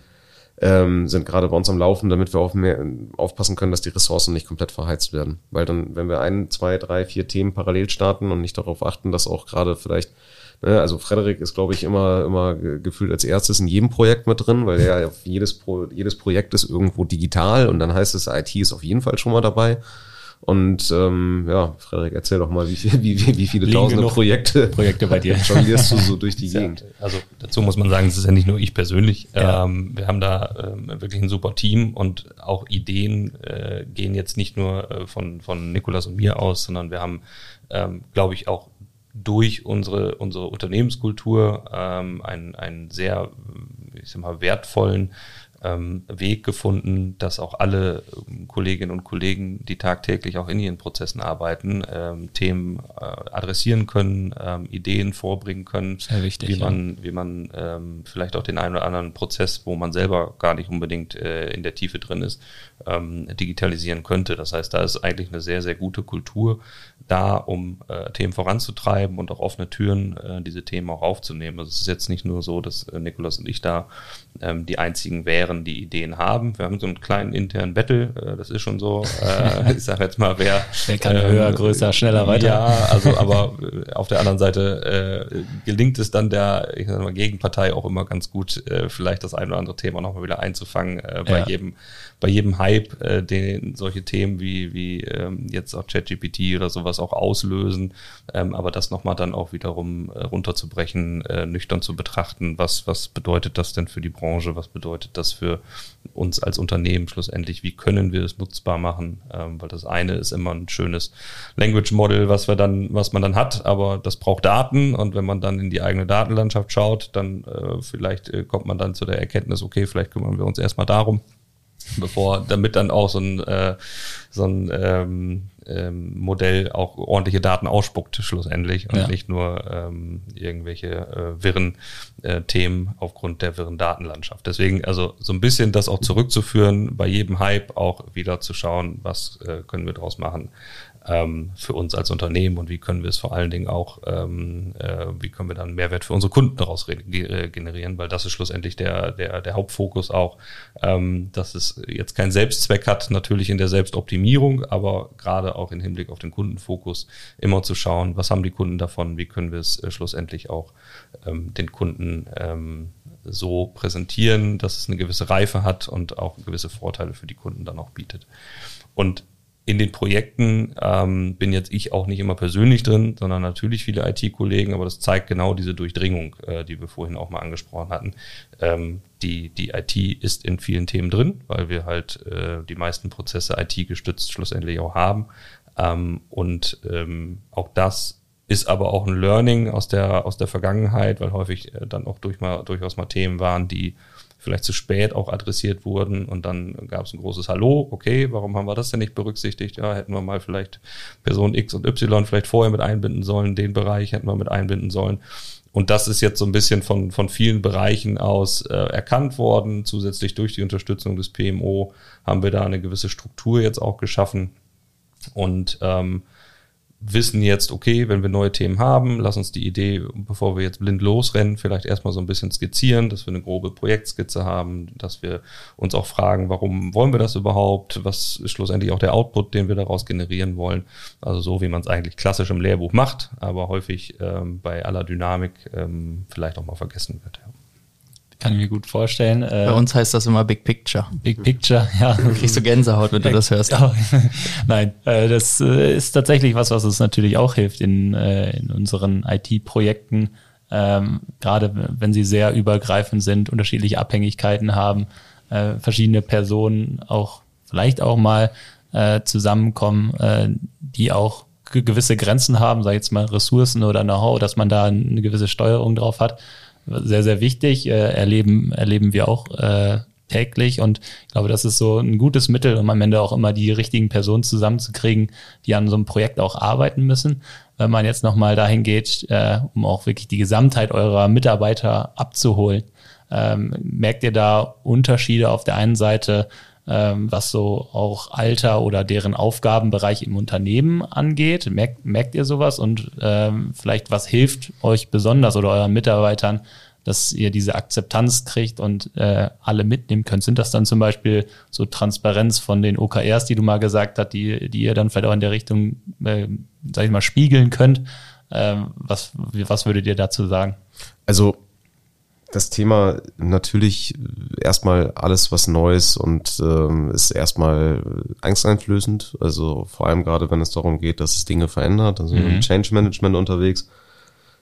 S3: ähm, sind gerade bei uns am Laufen, damit wir auf mehr, aufpassen können, dass die Ressourcen nicht komplett verheizt werden. Weil dann, wenn wir ein, zwei, drei, vier Themen parallel starten und nicht darauf achten, dass auch gerade vielleicht Ne, also Frederik ist, glaube ich, immer, immer gefühlt als erstes in jedem Projekt mit drin, weil ja jedes, Pro, jedes Projekt ist irgendwo digital und dann heißt es, IT ist auf jeden Fall schon mal dabei. Und ähm, ja, Frederik, erzähl doch mal, wie, wie, wie, viele Liegen tausende Projekte,
S1: Projekte bei dir
S3: jonglierst du so durch die Gegend?
S4: Also dazu muss man sagen, es ist ja nicht nur ich persönlich. Ja. Ähm, wir haben da ähm, wirklich ein super Team und auch Ideen äh, gehen jetzt nicht nur äh, von, von Nikolas und mir aus, sondern wir haben, ähm, glaube ich, auch durch unsere, unsere Unternehmenskultur ähm, einen, einen sehr, ich sag mal, wertvollen ähm, Weg gefunden, dass auch alle ähm, Kolleginnen und Kollegen, die tagtäglich auch in ihren Prozessen arbeiten, ähm, Themen äh, adressieren können, ähm, Ideen vorbringen können,
S1: Sehr wichtig,
S4: wie man, wie man ähm, vielleicht auch den einen oder anderen Prozess, wo man selber gar nicht unbedingt äh, in der Tiefe drin ist, ähm, digitalisieren könnte. Das heißt, da ist eigentlich eine sehr, sehr gute Kultur da, um äh, Themen voranzutreiben und auch offene Türen, äh, diese Themen auch aufzunehmen. Also es ist jetzt nicht nur so, dass äh, Nikolas und ich da ähm, die einzigen wären, die Ideen haben. Wir haben so einen kleinen internen Battle, äh, das ist schon so. Äh, ich sage jetzt mal, wer,
S1: wer kann ähm, höher, größer, schneller weiter.
S4: Ja, also aber äh, auf der anderen Seite äh, gelingt es dann der ich sag mal, Gegenpartei auch immer ganz gut, äh, vielleicht das ein oder andere Thema nochmal wieder einzufangen äh, bei ja. jedem bei jedem Hype, äh, den solche Themen wie, wie ähm, jetzt auch ChatGPT oder sowas auch auslösen, ähm, aber das nochmal dann auch wiederum äh, runterzubrechen, äh, nüchtern zu betrachten, was, was bedeutet das denn für die Branche, was bedeutet das für uns als Unternehmen schlussendlich, wie können wir es nutzbar machen, ähm, weil das eine ist immer ein schönes Language Model, was wir dann, was man dann hat, aber das braucht Daten. Und wenn man dann in die eigene Datenlandschaft schaut, dann äh, vielleicht äh, kommt man dann zu der Erkenntnis, okay, vielleicht kümmern wir uns erstmal darum, bevor damit dann auch so ein, äh, so ein ähm, ähm, Modell auch ordentliche Daten ausspuckt schlussendlich und ja. nicht nur ähm, irgendwelche äh, wirren äh, Themen aufgrund der wirren Datenlandschaft. Deswegen also so ein bisschen das auch zurückzuführen, bei jedem Hype auch wieder zu schauen, was äh, können wir daraus machen, ähm, für uns als Unternehmen und wie können wir es vor allen Dingen auch, ähm, äh, wie können wir dann Mehrwert für unsere Kunden daraus äh, generieren, weil das ist schlussendlich der, der, der Hauptfokus auch, ähm, dass es jetzt keinen Selbstzweck hat, natürlich in der Selbstoptimierung, aber gerade auch im Hinblick auf den Kundenfokus immer zu schauen, was haben die Kunden davon, wie können wir es äh, schlussendlich auch ähm, den Kunden ähm, so präsentieren, dass es eine gewisse Reife hat und auch gewisse Vorteile für die Kunden dann auch bietet. Und in den Projekten ähm, bin jetzt ich auch nicht immer persönlich drin, sondern natürlich viele IT-Kollegen, aber das zeigt genau diese Durchdringung, äh, die wir vorhin auch mal angesprochen hatten. Ähm, die, die IT ist in vielen Themen drin, weil wir halt äh, die meisten Prozesse IT-gestützt schlussendlich auch haben. Ähm, und ähm, auch das ist aber auch ein Learning aus der, aus der Vergangenheit, weil häufig äh, dann auch durch mal, durchaus mal Themen waren, die vielleicht zu spät auch adressiert wurden und dann gab es ein großes Hallo, okay, warum haben wir das denn nicht berücksichtigt? Ja, hätten wir mal vielleicht Person X und Y vielleicht vorher mit einbinden sollen, den Bereich hätten wir mit einbinden sollen. Und das ist jetzt so ein bisschen von, von vielen Bereichen aus äh, erkannt worden. Zusätzlich durch die Unterstützung des PMO haben wir da eine gewisse Struktur jetzt auch geschaffen. Und ähm, wissen jetzt, okay, wenn wir neue Themen haben, lass uns die Idee, bevor wir jetzt blind losrennen, vielleicht erstmal so ein bisschen skizzieren, dass wir eine grobe Projektskizze haben, dass wir uns auch fragen, warum wollen wir das überhaupt? Was ist schlussendlich auch der Output, den wir daraus generieren wollen? Also so, wie man es eigentlich klassisch im Lehrbuch macht, aber häufig ähm, bei aller Dynamik ähm, vielleicht auch mal vergessen wird. Ja.
S1: Kann ich mir gut vorstellen.
S2: Äh, Bei uns heißt das immer Big Picture.
S1: Big Picture, ja.
S2: Du kriegst du Gänsehaut, wenn du das hörst.
S1: Nein, äh, das äh, ist tatsächlich was, was uns natürlich auch hilft in, in unseren IT-Projekten. Ähm, gerade wenn sie sehr übergreifend sind, unterschiedliche Abhängigkeiten haben, verschiedene Personen auch vielleicht auch mal zusammenkommen, die auch gewisse Grenzen haben, sei jetzt mal Ressourcen oder Know-how, dass man da eine gewisse Steuerung drauf hat sehr, sehr wichtig, äh, erleben, erleben wir auch äh, täglich und ich glaube, das ist so ein gutes Mittel, um am Ende auch immer die richtigen Personen zusammenzukriegen, die an so einem Projekt auch arbeiten müssen. Wenn man jetzt nochmal dahin geht, äh, um auch wirklich die Gesamtheit eurer Mitarbeiter abzuholen, Ähm, merkt ihr da Unterschiede auf der einen Seite, was so auch Alter oder deren Aufgabenbereich im Unternehmen angeht? Merkt, merkt ihr sowas und ähm, vielleicht was hilft euch besonders oder euren Mitarbeitern, dass ihr diese Akzeptanz kriegt und äh, alle mitnehmen könnt? Sind das dann zum Beispiel so Transparenz von den OKRs, die du mal gesagt hast, die, die ihr dann vielleicht auch in der Richtung, äh, sag ich mal, spiegeln könnt? Ähm, was, was würdet ihr dazu sagen?
S3: Also das Thema natürlich erstmal alles was Neues und ähm, ist erstmal angsteinflößend. Also vor allem gerade, wenn es darum geht, dass es Dinge verändert. Also mhm. im Change Management unterwegs.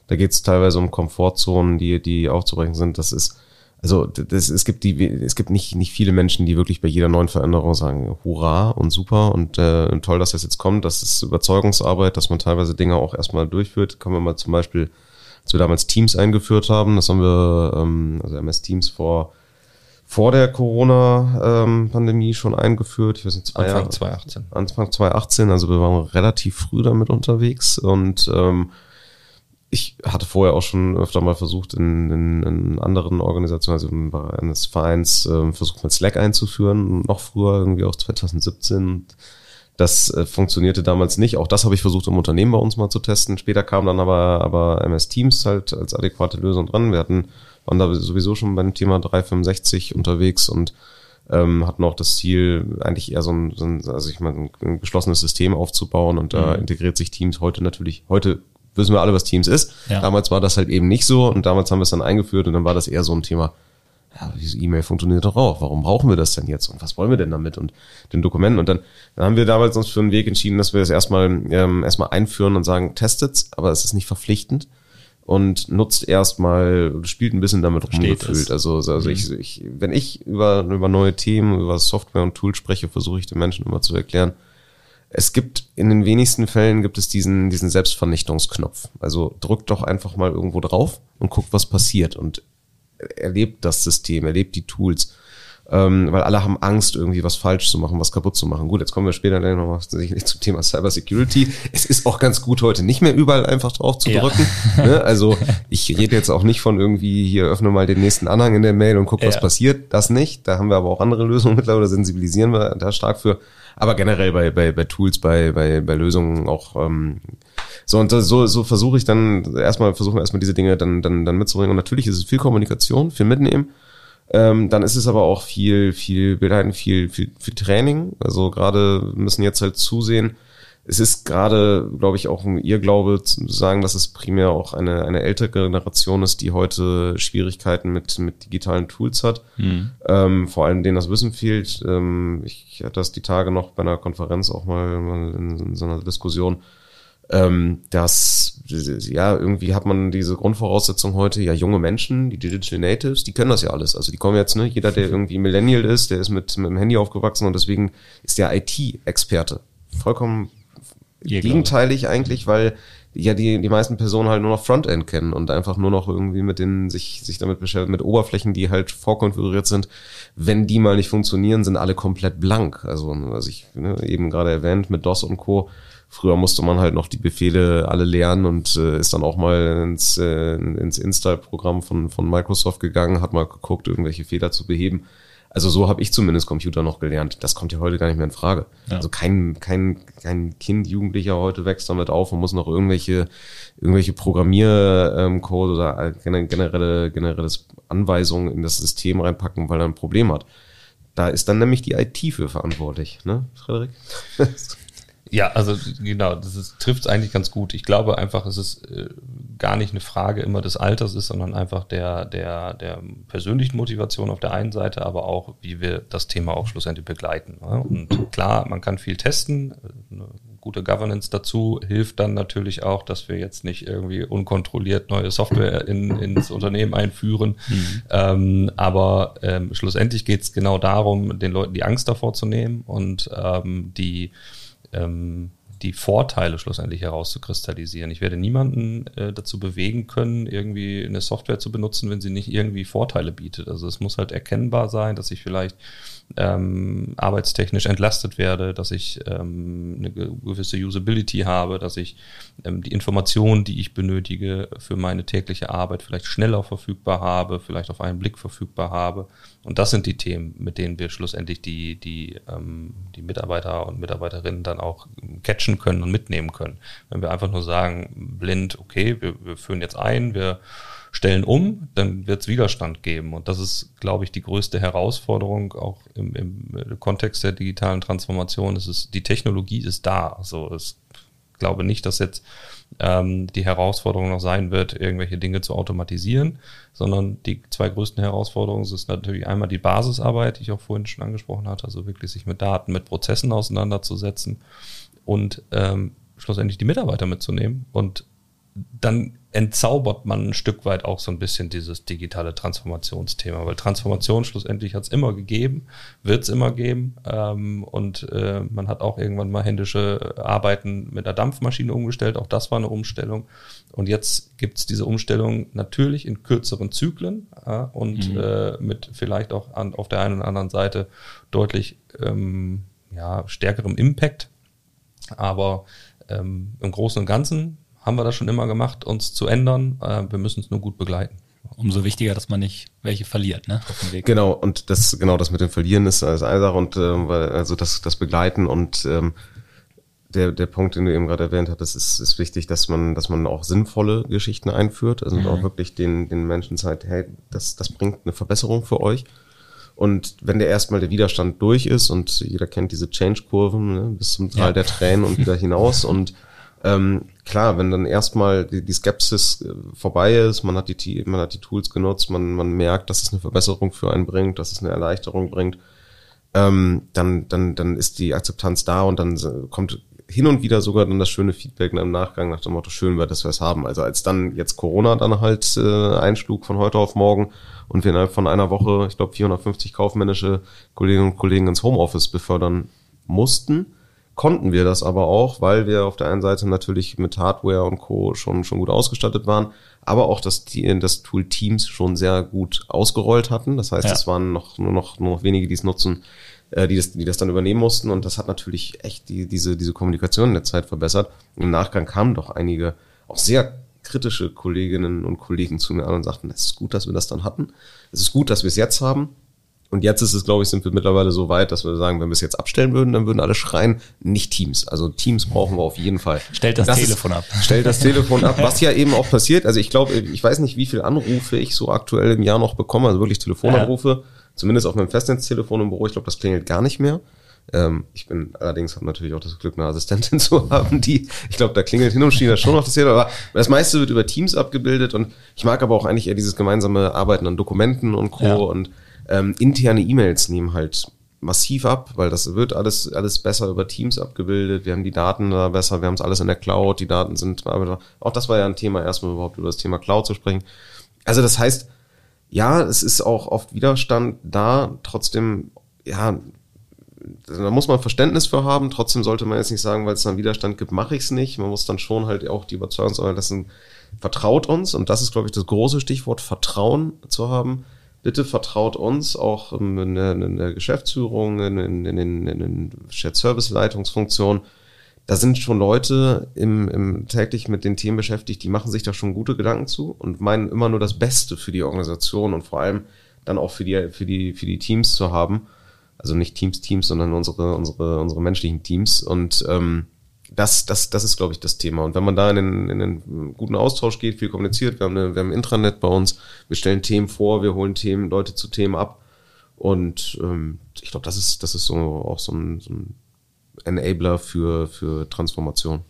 S3: Da geht es teilweise um Komfortzonen, die, die aufzubrechen sind. Das ist, also das, es gibt die, es gibt nicht, nicht viele Menschen, die wirklich bei jeder neuen Veränderung sagen, hurra und super und äh, toll, dass das jetzt kommt. Das ist Überzeugungsarbeit, dass man teilweise Dinge auch erstmal durchführt. Kommen wir mal zum Beispiel als wir damals Teams eingeführt haben. Das haben wir, ähm, also MS Teams vor vor der Corona-Pandemie ähm, schon eingeführt. Ich weiß nicht, zwei
S2: Anfang
S3: Jahre,
S2: 2018.
S3: Anfang 2018, also wir waren relativ früh damit unterwegs und ähm, ich hatte vorher auch schon öfter mal versucht, in, in, in anderen Organisationen, also im Bereich eines Vereins, äh, versucht mal Slack einzuführen, noch früher, irgendwie auch 2017. Das äh, funktionierte damals nicht. Auch das habe ich versucht im Unternehmen bei uns mal zu testen. Später kam dann aber, aber MS Teams halt als adäquate Lösung dran. Wir hatten, waren da sowieso schon beim Thema 365 unterwegs und ähm, hatten auch das Ziel, eigentlich eher so ein, so ein also ich meine, ein geschlossenes System aufzubauen und da mhm. integriert sich Teams heute natürlich, heute wissen wir alle, was Teams ist. Ja. Damals war das halt eben nicht so und damals haben wir es dann eingeführt und dann war das eher so ein Thema, ja, diese E-Mail funktioniert doch auch. Warum brauchen wir das denn jetzt? Und was wollen wir denn damit? Und den Dokumenten. Und dann, dann haben wir damals uns für einen Weg entschieden, dass wir es erstmal, ähm, erstmal einführen und sagen, testet's, aber es ist nicht verpflichtend und nutzt erstmal, spielt ein bisschen damit rumgefühlt. Also, also mhm. ich, ich, wenn ich über, über neue Themen, über Software und Tools spreche, versuche ich den Menschen immer zu erklären, es gibt in den wenigsten Fällen gibt es diesen, diesen Selbstvernichtungsknopf. Also drückt doch einfach mal irgendwo drauf und guckt, was passiert. Und erlebt das System, erlebt die Tools. Ähm, weil alle haben Angst, irgendwie was falsch zu machen, was kaputt zu machen. Gut, jetzt kommen wir später dann nochmal zum Thema Cybersecurity. Es ist auch ganz gut, heute nicht mehr überall einfach drauf zu drücken. Ja. Ne? Also ich rede jetzt auch nicht von irgendwie, hier öffne mal den nächsten Anhang in der Mail und guck, was ja. passiert. Das nicht. Da haben wir aber auch andere Lösungen mittlerweile, sensibilisieren wir da stark für. Aber generell bei, bei, bei Tools, bei, bei, bei Lösungen auch ähm, so, und so, so versuche ich dann erstmal, versuchen erstmal diese Dinge dann, dann, dann mitzubringen. Und natürlich ist es viel Kommunikation, viel mitnehmen. Ähm, dann ist es aber auch viel, viel Begleiten, viel, viel, viel Training. Also gerade müssen jetzt halt zusehen. Es ist gerade, glaube ich, auch ein Irrglaube zu sagen, dass es primär auch eine, eine ältere Generation ist, die heute Schwierigkeiten mit, mit digitalen Tools hat. Mhm. Ähm, vor allem denen das Wissen fehlt. Ähm, ich hatte das die Tage noch bei einer Konferenz auch mal, mal in, in so einer Diskussion ähm, dass ja irgendwie hat man diese Grundvoraussetzung heute ja junge Menschen, die Digital Natives, die können das ja alles. Also die kommen jetzt ne, jeder der irgendwie Millennial ist, der ist mit mit dem Handy aufgewachsen und deswegen ist der IT-Experte vollkommen Ihr gegenteilig glaube. eigentlich, weil ja die die meisten Personen halt nur noch Frontend kennen und einfach nur noch irgendwie mit den sich sich damit beschäftigen mit Oberflächen, die halt vorkonfiguriert sind. Wenn die mal nicht funktionieren, sind alle komplett blank. Also was ich ne, eben gerade erwähnt mit DOS und Co Früher musste man halt noch die Befehle alle lernen und äh, ist dann auch mal ins, äh, ins Install-Programm von, von Microsoft gegangen, hat mal geguckt, irgendwelche Fehler zu beheben. Also so habe ich zumindest Computer noch gelernt. Das kommt ja heute gar nicht mehr in Frage. Ja. Also kein, kein, kein Kind, Jugendlicher heute wächst damit auf und muss noch irgendwelche, irgendwelche Programmiercode oder generelle, generelles Anweisungen in das System reinpacken, weil er ein Problem hat. Da ist dann nämlich die IT für verantwortlich, ne, Frederik?
S4: Ja, also genau, das trifft es eigentlich ganz gut. Ich glaube einfach, es ist äh, gar nicht eine Frage immer des Alters ist, sondern einfach der, der, der persönlichen Motivation auf der einen Seite, aber auch, wie wir das Thema auch schlussendlich begleiten. Ne? Und klar, man kann viel testen. Eine gute Governance dazu hilft dann natürlich auch, dass wir jetzt nicht irgendwie unkontrolliert neue Software in, ins Unternehmen einführen. Mhm. Ähm, aber ähm, schlussendlich geht es genau darum, den Leuten die Angst davor zu nehmen und ähm, die ähm, die Vorteile schlussendlich herauszukristallisieren. Ich werde niemanden äh, dazu bewegen können, irgendwie eine Software zu benutzen, wenn sie nicht irgendwie Vorteile bietet. Also es muss halt erkennbar sein, dass ich vielleicht ähm, arbeitstechnisch entlastet werde, dass ich ähm, eine gewisse Usability habe, dass ich ähm, die Informationen, die ich benötige für meine tägliche Arbeit vielleicht schneller verfügbar habe, vielleicht auf einen Blick verfügbar habe. Und das sind die Themen, mit denen wir schlussendlich die, die, ähm, die Mitarbeiter und Mitarbeiterinnen dann auch catchen können und mitnehmen können. Wenn wir einfach nur sagen, blind, okay, wir, wir führen jetzt ein, wir stellen um, dann wird es Widerstand geben. Und das ist, glaube ich, die größte Herausforderung auch im, im Kontext der digitalen Transformation. Es ist, die Technologie ist da. Also ich glaube nicht, dass jetzt ähm, die Herausforderung noch sein wird, irgendwelche Dinge zu automatisieren, sondern die zwei größten Herausforderungen sind natürlich einmal die Basisarbeit, die ich auch vorhin schon angesprochen hatte, also wirklich sich mit Daten, mit Prozessen auseinanderzusetzen und ähm, schlussendlich die Mitarbeiter mitzunehmen und dann entzaubert man ein Stück weit auch so ein bisschen dieses digitale Transformationsthema, weil Transformation schlussendlich hat es immer gegeben, wird es immer geben ähm, und äh, man hat auch irgendwann mal händische Arbeiten mit einer Dampfmaschine umgestellt, auch das war eine Umstellung und jetzt gibt es diese Umstellung natürlich in kürzeren Zyklen äh, und mhm. äh, mit vielleicht auch an, auf der einen oder anderen Seite deutlich ähm, ja, stärkerem Impact, aber ähm, im Großen und Ganzen haben wir das schon immer gemacht, uns zu ändern. Äh, wir müssen es nur gut begleiten.
S1: Umso wichtiger, dass man nicht welche verliert, ne? Auf
S3: dem Weg. Genau, und das, genau, das mit dem Verlieren ist als eine Sache und äh, also das, das Begleiten und ähm, der, der Punkt, den du eben gerade erwähnt hattest, ist, ist wichtig, dass man, dass man auch sinnvolle Geschichten einführt. Also mhm. auch wirklich den, den Menschen zeigt, hey, das, das bringt eine Verbesserung für euch. Und wenn der erstmal der Widerstand durch ist und jeder kennt diese Change-Kurven ne, bis zum Teil ja. der Tränen und wieder hinaus und ähm, klar, wenn dann erstmal die, die Skepsis äh, vorbei ist, man hat die, man hat die Tools genutzt, man, man merkt, dass es eine Verbesserung für einen bringt, dass es eine Erleichterung bringt, ähm, dann, dann, dann ist die Akzeptanz da und dann kommt hin und wieder sogar dann das schöne Feedback im Nachgang nach dem Motto, schön wäre, dass wir es haben. Also als dann jetzt Corona dann halt äh, einschlug von heute auf morgen und wir innerhalb von einer Woche, ich glaube, 450 kaufmännische Kolleginnen und Kollegen ins Homeoffice befördern mussten, konnten wir das aber auch, weil wir auf der einen Seite natürlich mit Hardware und Co. schon, schon gut ausgestattet waren, aber auch das, das Tool Teams schon sehr gut ausgerollt hatten. Das heißt, ja. es waren noch, nur, noch, nur noch wenige, die es nutzen, äh, die, das, die das dann übernehmen mussten. Und das hat natürlich echt die, diese, diese Kommunikation in der Zeit verbessert. Im Nachgang kamen doch einige auch sehr kritische Kolleginnen und Kollegen zu mir an und sagten, es ist gut, dass wir das dann hatten. Es ist gut, dass wir es jetzt haben. Und jetzt ist es, glaube ich, sind wir mittlerweile so weit, dass wir sagen, wenn wir es jetzt abstellen würden, dann würden alle schreien, nicht Teams. Also Teams brauchen wir auf jeden Fall.
S1: Stellt das, das Telefon ist, ab.
S3: Stellt das Telefon ab, was ja eben auch passiert. Also ich glaube, ich weiß nicht, wie viele Anrufe ich so aktuell im Jahr noch bekomme, also wirklich Telefonanrufe, ja. zumindest auf meinem Festnetztelefon im Büro. Ich glaube, das klingelt gar nicht mehr. Ähm, ich bin allerdings habe natürlich auch das Glück, eine Assistentin zu haben, die, ich glaube, da klingelt hin und wieder schon noch das Telefon, aber das meiste wird über Teams abgebildet und ich mag aber auch eigentlich eher dieses gemeinsame Arbeiten an Dokumenten und Co. Ja. und ähm, interne E-Mails nehmen halt massiv ab, weil das wird alles, alles besser über Teams abgebildet. Wir haben die Daten da besser, wir haben es alles in der Cloud, die Daten sind, auch das war ja ein Thema, erstmal überhaupt über das Thema Cloud zu sprechen. Also das heißt, ja, es ist auch oft Widerstand da, trotzdem, ja, da muss man Verständnis für haben. Trotzdem sollte man jetzt nicht sagen, weil es dann Widerstand gibt, mache ich es nicht. Man muss dann schon halt auch die Überzeugung sein lassen, vertraut uns. Und das ist, glaube ich, das große Stichwort, Vertrauen zu haben bitte vertraut uns auch in der, in der Geschäftsführung, in, in, in, in, in Shared Service Leitungsfunktion. Da sind schon Leute im, im täglich mit den Themen beschäftigt, die machen sich da schon gute Gedanken zu und meinen immer nur das Beste für die Organisation und vor allem dann auch für die, für die, für die Teams zu haben. Also nicht Teams, Teams, sondern unsere, unsere, unsere menschlichen Teams. Und ähm, das, das, das ist, glaube ich, das Thema. Und wenn man da in den, in den guten Austausch geht, viel kommuniziert, wir haben, eine, wir haben ein Intranet bei uns, wir stellen Themen vor, wir holen Themen, Leute zu Themen ab. Und ähm, ich glaube, das ist, das ist so auch so ein, so ein Enabler für, für Transformation.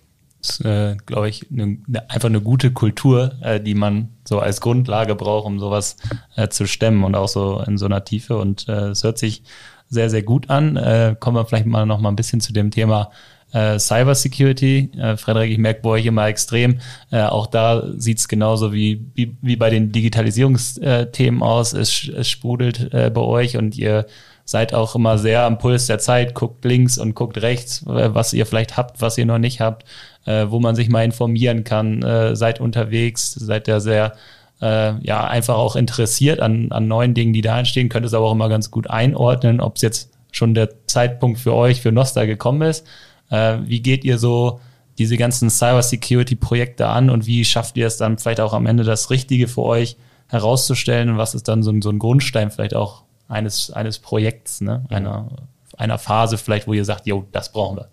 S1: Das ist, äh, glaube ich, ne, einfach eine gute Kultur, äh, die man so als Grundlage braucht, um sowas äh, zu stemmen und auch so in so einer Tiefe. Und äh, es hört sich sehr, sehr gut an. Äh, kommen wir vielleicht mal noch mal ein bisschen zu dem Thema äh, Cybersecurity. Äh, Frederik, ich merke bei euch immer extrem. Äh, auch da sieht es genauso wie, wie, wie bei den Digitalisierungsthemen aus. Es, es sprudelt äh, bei euch und ihr seid auch immer sehr am Puls der Zeit, guckt links und guckt rechts, äh, was ihr vielleicht habt, was ihr noch nicht habt, äh, wo man sich mal informieren kann, äh, seid unterwegs, seid da sehr äh, ja einfach auch interessiert an, an neuen Dingen, die da entstehen, könnt es aber auch immer ganz gut einordnen, ob es jetzt schon der Zeitpunkt für euch, für Nostra gekommen ist. Äh, wie geht ihr so diese ganzen Cybersecurity-Projekte an und wie schafft ihr es dann vielleicht auch am Ende das Richtige für euch herauszustellen und was ist dann so ein, so ein Grundstein vielleicht auch eines, eines Projekts, ne? einer, einer Phase vielleicht, wo ihr sagt, jo, das brauchen wir.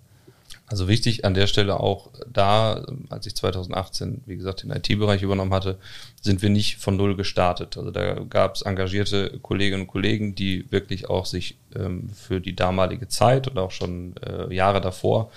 S4: Also wichtig an der Stelle auch da, als ich 2018, wie gesagt, den IT-Bereich übernommen hatte, sind wir nicht von Null gestartet. Also da gab es engagierte Kolleginnen und Kollegen, die wirklich auch sich ähm, für die damalige Zeit und auch schon äh, Jahre davor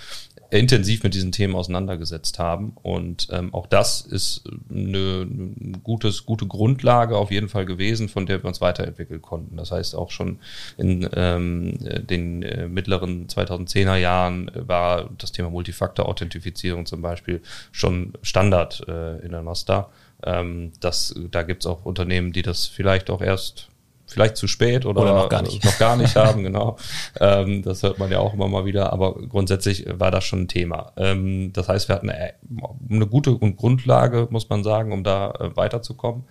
S4: intensiv mit diesen Themen auseinandergesetzt haben. Und ähm, auch das ist eine, eine gutes, gute Grundlage auf jeden Fall gewesen, von der wir uns weiterentwickeln konnten. Das heißt, auch schon in ähm, den äh, mittleren 2010er Jahren war das Thema Multifaktor-Authentifizierung zum Beispiel schon Standard äh, in der Nostar. Ähm, das, da gibt es auch Unternehmen, die das vielleicht auch erst vielleicht zu spät oder, oder
S1: noch gar nicht,
S4: noch gar nicht haben, genau. Ähm, das hört man ja auch immer mal wieder, aber grundsätzlich war das schon ein Thema. Ähm, das heißt, wir hatten eine, eine gute Grundlage, muss man sagen, um da äh, weiterzukommen.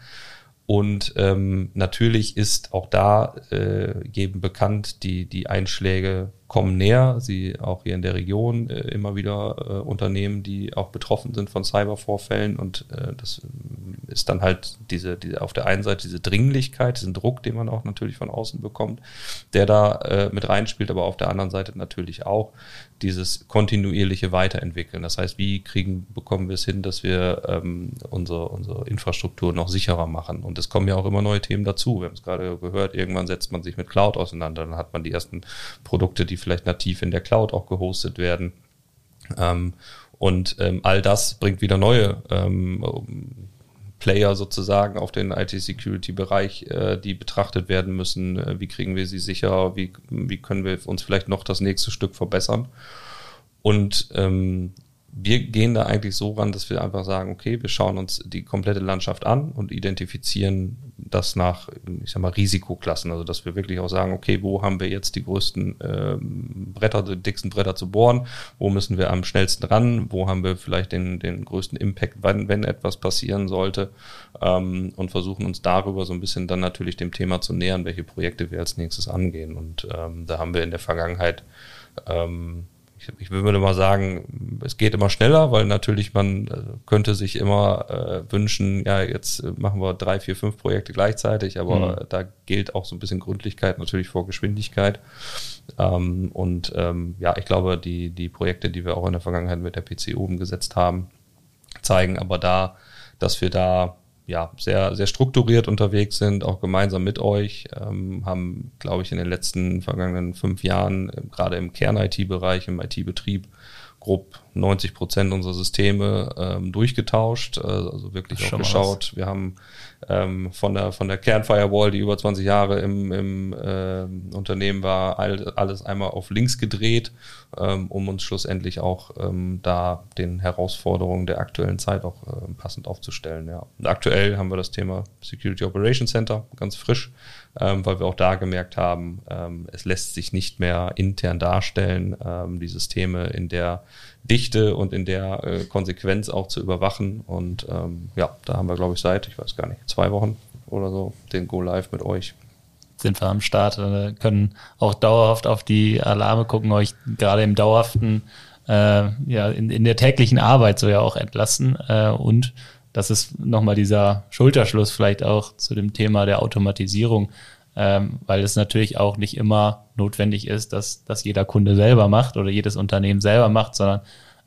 S4: Und ähm, natürlich ist auch da äh, jedem bekannt, die, die Einschläge kommen näher. Sie auch hier in der Region äh, immer wieder äh, Unternehmen, die auch betroffen sind von Cybervorfällen. Und äh, das ist dann halt diese, diese, auf der einen Seite diese Dringlichkeit, diesen Druck, den man auch natürlich von außen bekommt, der da äh, mit reinspielt, aber auf der anderen Seite natürlich auch dieses kontinuierliche Weiterentwickeln. Das heißt, wie kriegen, bekommen wir es hin, dass wir ähm, unsere, unsere Infrastruktur noch sicherer machen? Und es kommen ja auch immer neue Themen dazu. Wir haben es gerade gehört, irgendwann setzt man sich mit Cloud auseinander, dann hat man die ersten Produkte, die vielleicht nativ in der Cloud auch gehostet werden. Ähm, und ähm, all das bringt wieder neue ähm, Player sozusagen auf den IT-Security-Bereich, äh, die betrachtet werden müssen. Äh, wie kriegen wir sie sicher? Wie, wie können wir uns vielleicht noch das nächste Stück verbessern? Und ähm, wir gehen da eigentlich so ran, dass wir einfach sagen, okay, wir schauen uns die komplette Landschaft an und identifizieren das nach, ich sag mal, Risikoklassen. Also dass wir wirklich auch sagen, okay, wo haben wir jetzt die größten ähm, Bretter, die dicksten Bretter zu bohren, wo müssen wir am schnellsten ran, wo haben wir vielleicht den, den größten Impact, wenn, wenn etwas passieren sollte ähm, und versuchen uns darüber so ein bisschen dann natürlich dem Thema zu nähern, welche Projekte wir als nächstes angehen. Und ähm, da haben wir in der Vergangenheit ähm, ich, ich würde mal sagen, es geht immer schneller, weil natürlich man äh, könnte sich immer äh, wünschen, ja, jetzt machen wir drei, vier, fünf Projekte gleichzeitig, aber mhm. da gilt auch so ein bisschen Gründlichkeit natürlich vor Geschwindigkeit. Ähm, und ähm, ja, ich glaube, die, die Projekte, die wir auch in der Vergangenheit mit der PCU umgesetzt haben, zeigen aber da, dass wir da ja, sehr, sehr strukturiert unterwegs sind, auch gemeinsam mit euch, ähm, haben, glaube ich, in den letzten vergangenen fünf Jahren, äh, gerade im Kern-IT-Bereich, im IT-Betrieb, grob 90 Prozent unserer Systeme ähm, durchgetauscht, äh, also wirklich auch geschaut. Wir haben ähm, von der von der Kernfirewall, die über 20 Jahre im, im äh, Unternehmen war, all, alles einmal auf links gedreht, ähm, um uns schlussendlich auch ähm, da den Herausforderungen der aktuellen Zeit auch äh, passend aufzustellen. Ja. Und aktuell haben wir das Thema Security Operations Center ganz frisch, ähm, weil wir auch da gemerkt haben, ähm, es lässt sich nicht mehr intern darstellen, ähm, die Systeme in der Dichte und in der äh, Konsequenz auch zu überwachen. Und ähm, ja, da haben wir, glaube ich, seit, ich weiß gar nicht, zwei Wochen oder so den Go Live mit euch.
S1: Sind wir am Start, äh, können auch dauerhaft auf die Alarme gucken, euch gerade im dauerhaften, äh, ja, in, in der täglichen Arbeit so ja auch entlassen. Äh, und das ist nochmal dieser Schulterschluss vielleicht auch zu dem Thema der Automatisierung ähm, weil es natürlich auch nicht immer notwendig ist, dass, dass jeder Kunde selber macht oder jedes Unternehmen selber macht, sondern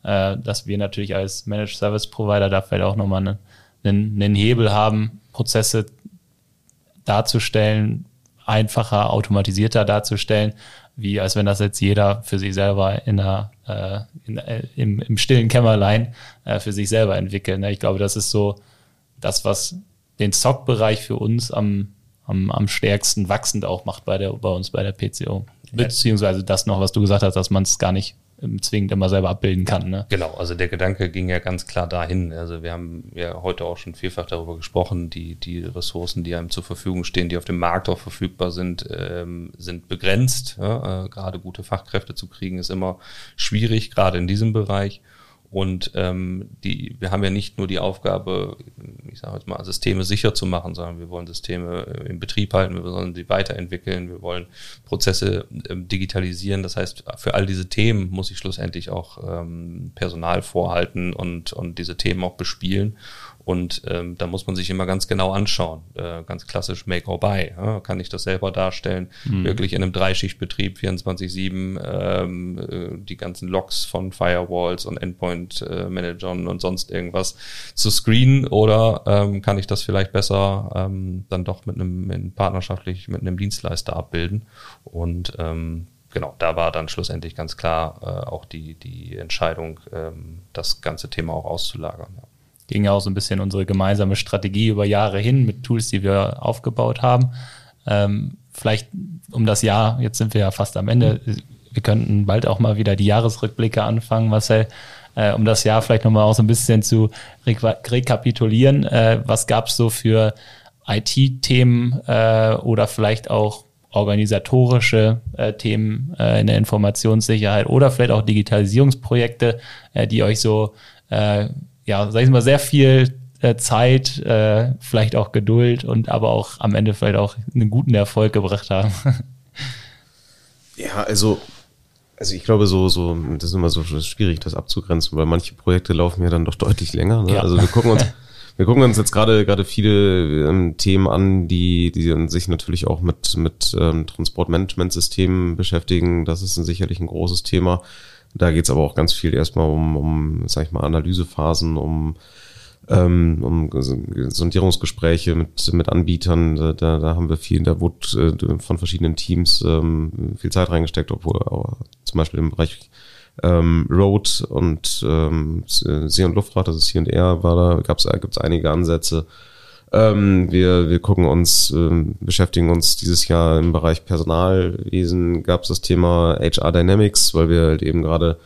S1: äh, dass wir natürlich als Managed Service Provider da vielleicht auch nochmal einen, einen, einen Hebel haben, Prozesse darzustellen, einfacher, automatisierter darzustellen, wie als wenn das jetzt jeder für sich selber in der, äh, in, äh, im, im stillen Kämmerlein äh, für sich selber entwickelt. Ne? Ich glaube, das ist so das, was den SOC-Bereich für uns am, am, am stärksten wachsend auch macht bei, der, bei uns bei der PCO. Beziehungsweise das noch, was du gesagt hast, dass man es gar nicht zwingend immer selber abbilden kann. Ne?
S4: Genau, also der Gedanke ging ja ganz klar dahin. Also wir haben ja heute auch schon vielfach darüber gesprochen, die, die Ressourcen, die einem zur Verfügung stehen, die auf dem Markt auch verfügbar sind, ähm, sind begrenzt. Ja? Äh, gerade gute Fachkräfte zu kriegen ist immer schwierig, gerade in diesem Bereich. Und ähm, die, wir haben ja nicht nur die Aufgabe, ich sage jetzt mal, Systeme sicher zu machen, sondern wir wollen Systeme äh, im Betrieb halten, wir wollen sie weiterentwickeln, wir wollen Prozesse ähm, digitalisieren. Das heißt, für all diese Themen muss ich schlussendlich auch ähm, Personal vorhalten und, und diese Themen auch bespielen. Und ähm, da muss man sich immer ganz genau anschauen. Äh, ganz klassisch Make or Buy. Ja? Kann ich das selber darstellen? Mhm. Wirklich in einem Dreischichtbetrieb 24-7 ähm, äh, die ganzen Logs von Firewalls und Endpoint-Managern äh, und sonst irgendwas zu screenen? Oder ähm, kann ich das vielleicht besser ähm, dann doch mit einem mit partnerschaftlich mit einem Dienstleister abbilden? Und ähm, genau, da war dann schlussendlich ganz klar äh, auch die, die Entscheidung, ähm, das ganze Thema auch auszulagern. Ja
S1: ging ja auch so ein bisschen unsere gemeinsame Strategie über Jahre hin mit Tools, die wir aufgebaut haben. Ähm, vielleicht um das Jahr, jetzt sind wir ja fast am Ende, wir könnten bald auch mal wieder die Jahresrückblicke anfangen, Marcel, äh, um das Jahr vielleicht nochmal auch so ein bisschen zu re rekapitulieren. Äh, was gab es so für IT-Themen äh, oder vielleicht auch organisatorische äh, Themen äh, in der Informationssicherheit oder vielleicht auch Digitalisierungsprojekte, äh, die euch so ja, sag ich mal, sehr viel äh, Zeit, äh, vielleicht auch Geduld und aber auch am Ende vielleicht auch einen guten Erfolg gebracht haben.
S3: ja, also, also ich glaube, so, so, das ist immer so schwierig, das abzugrenzen, weil manche Projekte laufen ja dann doch deutlich länger. Ne? Ja. Also wir gucken uns, wir gucken uns jetzt gerade gerade viele ähm, Themen an, die die sich natürlich auch mit mit ähm, Transportmanagementsystemen beschäftigen. Das ist ein, sicherlich ein großes Thema. Da geht es aber auch ganz viel erstmal um, um, sag ich mal, Analysephasen, um ähm, um Sondierungsgespräche mit, mit Anbietern, da, da haben wir viel, da wurde äh, von verschiedenen Teams ähm, viel Zeit reingesteckt, obwohl auch zum Beispiel im Bereich ähm, Road und ähm, See- und Luftfahrt, das ist hier und er, war da, gab es einige Ansätze. Ähm, wir, wir gucken uns, ähm, beschäftigen uns dieses Jahr im Bereich Personalwesen, gab es das Thema HR Dynamics, weil wir halt eben gerade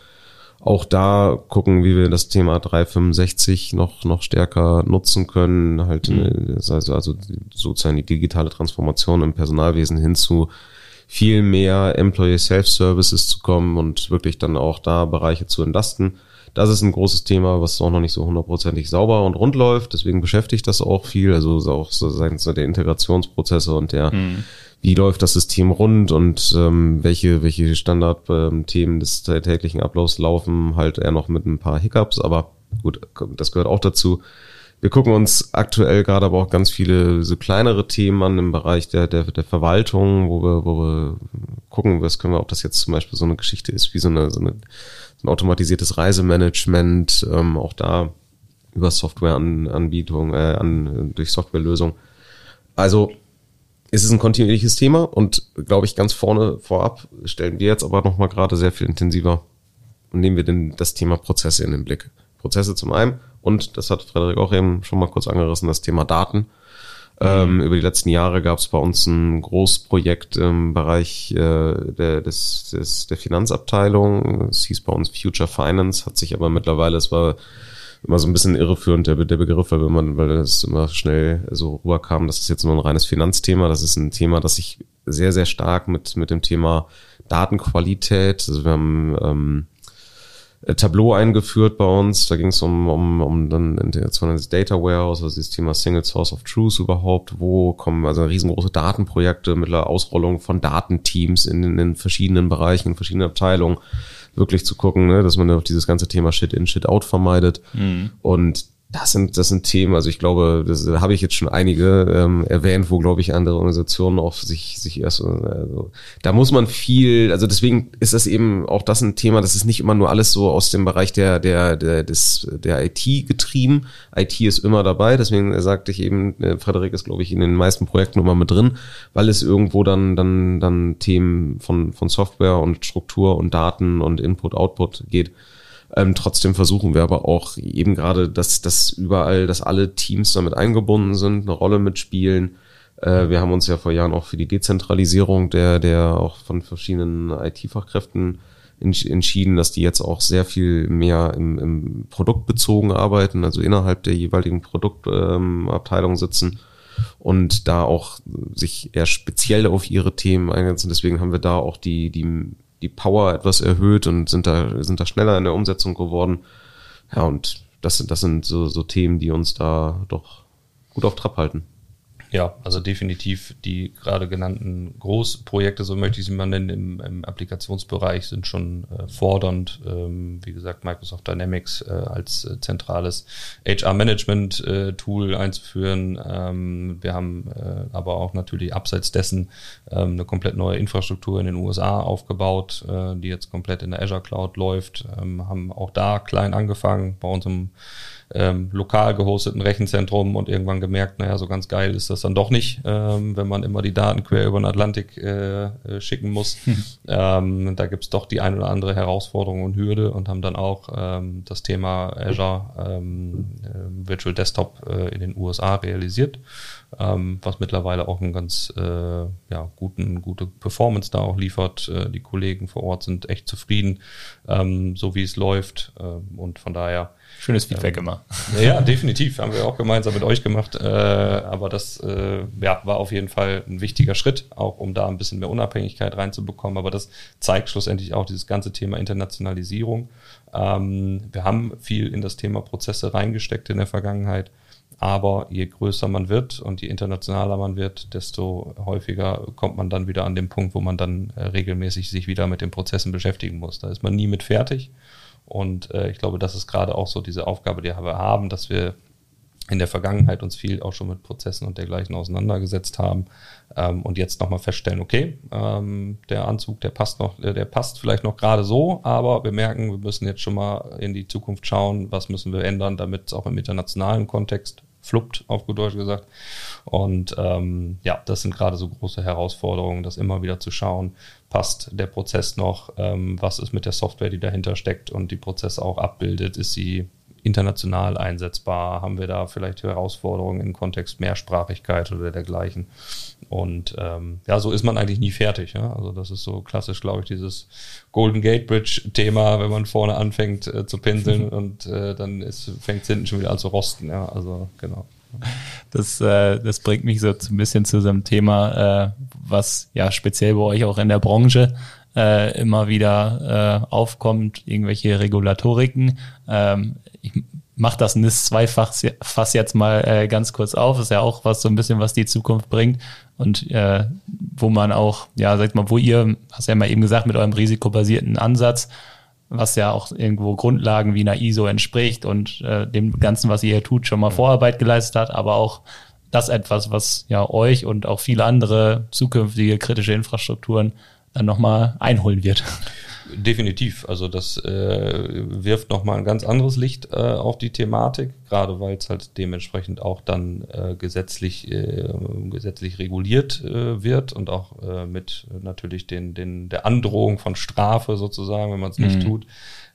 S3: auch da gucken, wie wir das Thema 365 noch, noch stärker nutzen können, halt, mhm. also, also sozusagen die digitale Transformation im Personalwesen hin zu viel mehr Employee Self-Services zu kommen und wirklich dann auch da Bereiche zu entlasten. Das ist ein großes Thema, was auch noch nicht so hundertprozentig sauber und rund läuft. Deswegen beschäftigt das auch viel. Also auch so seitens der Integrationsprozesse und der, mhm. wie läuft das System rund und ähm, welche, welche Standardthemen des täglichen Ablaufs laufen halt eher noch mit ein paar Hiccups. Aber gut, das gehört auch dazu. Wir gucken uns aktuell gerade aber auch ganz viele so kleinere Themen an im Bereich der, der, der Verwaltung, wo wir, wo wir gucken, was können wir, ob das jetzt zum Beispiel so eine Geschichte ist, wie so eine, so eine ein automatisiertes Reisemanagement, ähm, auch da über Softwareanbietung, äh, an, durch Softwarelösung. Also es ist ein kontinuierliches Thema und glaube ich ganz vorne vorab stellen wir jetzt aber nochmal gerade sehr viel intensiver und nehmen wir denn das Thema Prozesse in den Blick. Prozesse zum einen und das hat Frederik auch eben schon mal kurz angerissen, das Thema Daten. Ähm, über die letzten Jahre gab es bei uns ein Großprojekt im Bereich äh, der, des, des, der Finanzabteilung. Es hieß bei uns Future Finance, hat sich aber mittlerweile, es war immer so ein bisschen irreführend, der, der Begriff, weil man, weil das immer schnell so rüberkam, das ist jetzt nur ein reines Finanzthema. Das ist ein Thema, das sich sehr, sehr stark mit, mit dem Thema Datenqualität, also wir haben ähm, äh, Tableau eingeführt bei uns. Da ging es um, um, um dann Integration ins Data Warehouse, also das Thema Single Source of Truth überhaupt. Wo kommen also riesengroße Datenprojekte mit der Ausrollung von Datenteams in, in, in verschiedenen Bereichen, in verschiedenen Abteilungen wirklich zu gucken, ne, dass man auch dieses ganze Thema Shit in, Shit out vermeidet. Mhm. Und das sind, das sind Themen, also ich glaube, das habe ich jetzt schon einige ähm, erwähnt, wo, glaube ich, andere Organisationen auch sich, sich erst, also, da muss man viel, also deswegen ist das eben auch das ein Thema, das ist nicht immer nur alles so aus dem Bereich der, der, der, des, der IT getrieben. IT ist immer dabei, deswegen sagte ich eben, äh, Frederik ist, glaube ich, in den meisten Projekten immer mit drin, weil es irgendwo dann, dann, dann Themen von, von Software und Struktur und Daten und Input, Output geht. Ähm, trotzdem versuchen wir aber auch eben gerade, dass, dass überall, dass alle Teams damit eingebunden sind, eine Rolle mitspielen. Äh, wir haben uns ja vor Jahren auch für die Dezentralisierung der, der auch von verschiedenen IT-Fachkräften entschieden, dass die jetzt auch sehr viel mehr im, im Produktbezogen arbeiten, also innerhalb der jeweiligen Produktabteilung ähm, sitzen und da auch sich eher speziell auf ihre Themen eingrenzen. Deswegen haben wir da auch die, die, die Power etwas erhöht und sind da, sind da schneller in der Umsetzung geworden. Ja, und das sind, das sind so, so Themen, die uns da doch gut auf Trab halten.
S4: Ja, also definitiv die gerade genannten Großprojekte, so möchte ich sie mal nennen, im, im Applikationsbereich sind schon äh, fordernd. Ähm, wie gesagt, Microsoft Dynamics äh, als äh, zentrales HR-Management-Tool äh, einzuführen. Ähm, wir haben äh, aber auch natürlich abseits dessen ähm, eine komplett neue Infrastruktur in den USA aufgebaut, äh, die jetzt komplett in der Azure Cloud läuft. Ähm, haben auch da klein angefangen bei unserem ähm, lokal gehosteten Rechenzentrum und irgendwann gemerkt, naja, so ganz geil ist das dann doch nicht, ähm, wenn man immer die Daten quer über den Atlantik äh, äh, schicken muss. Hm. Ähm, da gibt's doch die ein oder andere Herausforderung und Hürde und haben dann auch ähm, das Thema Azure ähm, äh, Virtual Desktop äh, in den USA realisiert, ähm, was mittlerweile auch einen ganz äh, ja, guten, gute Performance da auch liefert. Äh, die Kollegen vor Ort sind echt zufrieden, ähm, so wie es läuft äh, und von daher
S1: Schönes Feedback ähm, immer.
S4: Ja, definitiv. Haben wir auch gemeinsam mit euch gemacht. Äh, aber das äh, ja, war auf jeden Fall ein wichtiger Schritt, auch um da ein bisschen mehr Unabhängigkeit reinzubekommen. Aber das zeigt schlussendlich auch dieses ganze Thema Internationalisierung. Ähm, wir haben viel in das Thema Prozesse reingesteckt in der Vergangenheit. Aber je größer man wird und je internationaler man wird, desto häufiger kommt man dann wieder an den Punkt, wo man dann äh, regelmäßig sich wieder mit den Prozessen beschäftigen muss. Da ist man nie mit fertig. Und äh, ich glaube, das ist gerade auch so diese Aufgabe, die wir haben, dass wir in der Vergangenheit uns viel auch schon mit Prozessen und dergleichen auseinandergesetzt haben ähm, und jetzt nochmal feststellen, okay, ähm, der Anzug, der passt noch, äh, der passt vielleicht noch gerade so, aber wir merken, wir müssen jetzt schon mal in die Zukunft schauen, was müssen wir ändern, damit es auch im internationalen Kontext fluppt, auf gut Deutsch gesagt. Und ähm, ja, das sind gerade so große Herausforderungen, das immer wieder zu schauen, passt der Prozess noch, ähm, was ist mit der Software, die dahinter steckt und die Prozesse auch abbildet, ist sie international einsetzbar? Haben wir da vielleicht Herausforderungen im Kontext Mehrsprachigkeit oder dergleichen? Und ähm, ja, so ist man eigentlich nie fertig. Ja? Also das ist so klassisch, glaube ich, dieses Golden Gate Bridge-Thema, wenn man vorne anfängt äh, zu pinseln und äh, dann fängt es hinten schon wieder an zu rosten. Ja? Also genau.
S1: Das, äh, das bringt mich so ein bisschen zu so einem Thema, äh, was ja speziell bei euch auch in der Branche äh, immer wieder äh, aufkommt, irgendwelche Regulatoriken. Ähm, ich mache das NIS 2 Fass jetzt mal äh, ganz kurz auf. ist ja auch was so ein bisschen, was die Zukunft bringt und äh, wo man auch, ja, sag mal, wo ihr, hast ja mal eben gesagt, mit eurem risikobasierten Ansatz, was ja auch irgendwo Grundlagen wie einer ISO entspricht und äh, dem Ganzen, was ihr hier tut, schon mal Vorarbeit geleistet hat, aber auch das etwas, was ja euch und auch viele andere zukünftige kritische Infrastrukturen dann nochmal einholen wird.
S4: Definitiv. Also das äh, wirft nochmal ein ganz anderes Licht äh, auf die Thematik, gerade weil es halt dementsprechend auch dann äh, gesetzlich, äh, gesetzlich reguliert äh, wird und auch äh, mit natürlich den, den, der Androhung von Strafe sozusagen, wenn man es nicht mhm. tut.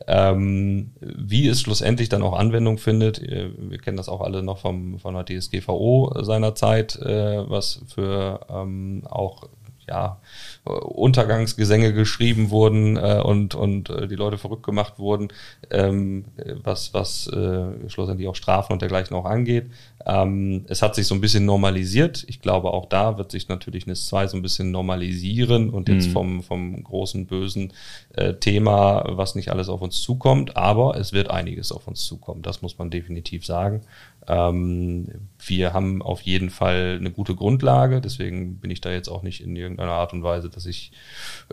S4: Ähm, wie es schlussendlich dann auch Anwendung findet, äh, wir kennen das auch alle noch vom, von der DSGVO seinerzeit, äh, was für ähm, auch ja, Untergangsgesänge geschrieben wurden äh, und, und äh, die Leute verrückt gemacht wurden, ähm, was, was äh, schlussendlich auch Strafen und dergleichen auch angeht. Ähm, es hat sich so ein bisschen normalisiert. Ich glaube, auch da wird sich natürlich NIS 2 so ein bisschen normalisieren und jetzt mhm. vom, vom großen, bösen äh, Thema, was nicht alles auf uns zukommt, aber es wird einiges auf uns zukommen. Das muss man definitiv sagen. Ähm, wir haben auf jeden Fall eine gute Grundlage, deswegen bin ich da jetzt auch nicht in irgendeiner Art und Weise, dass ich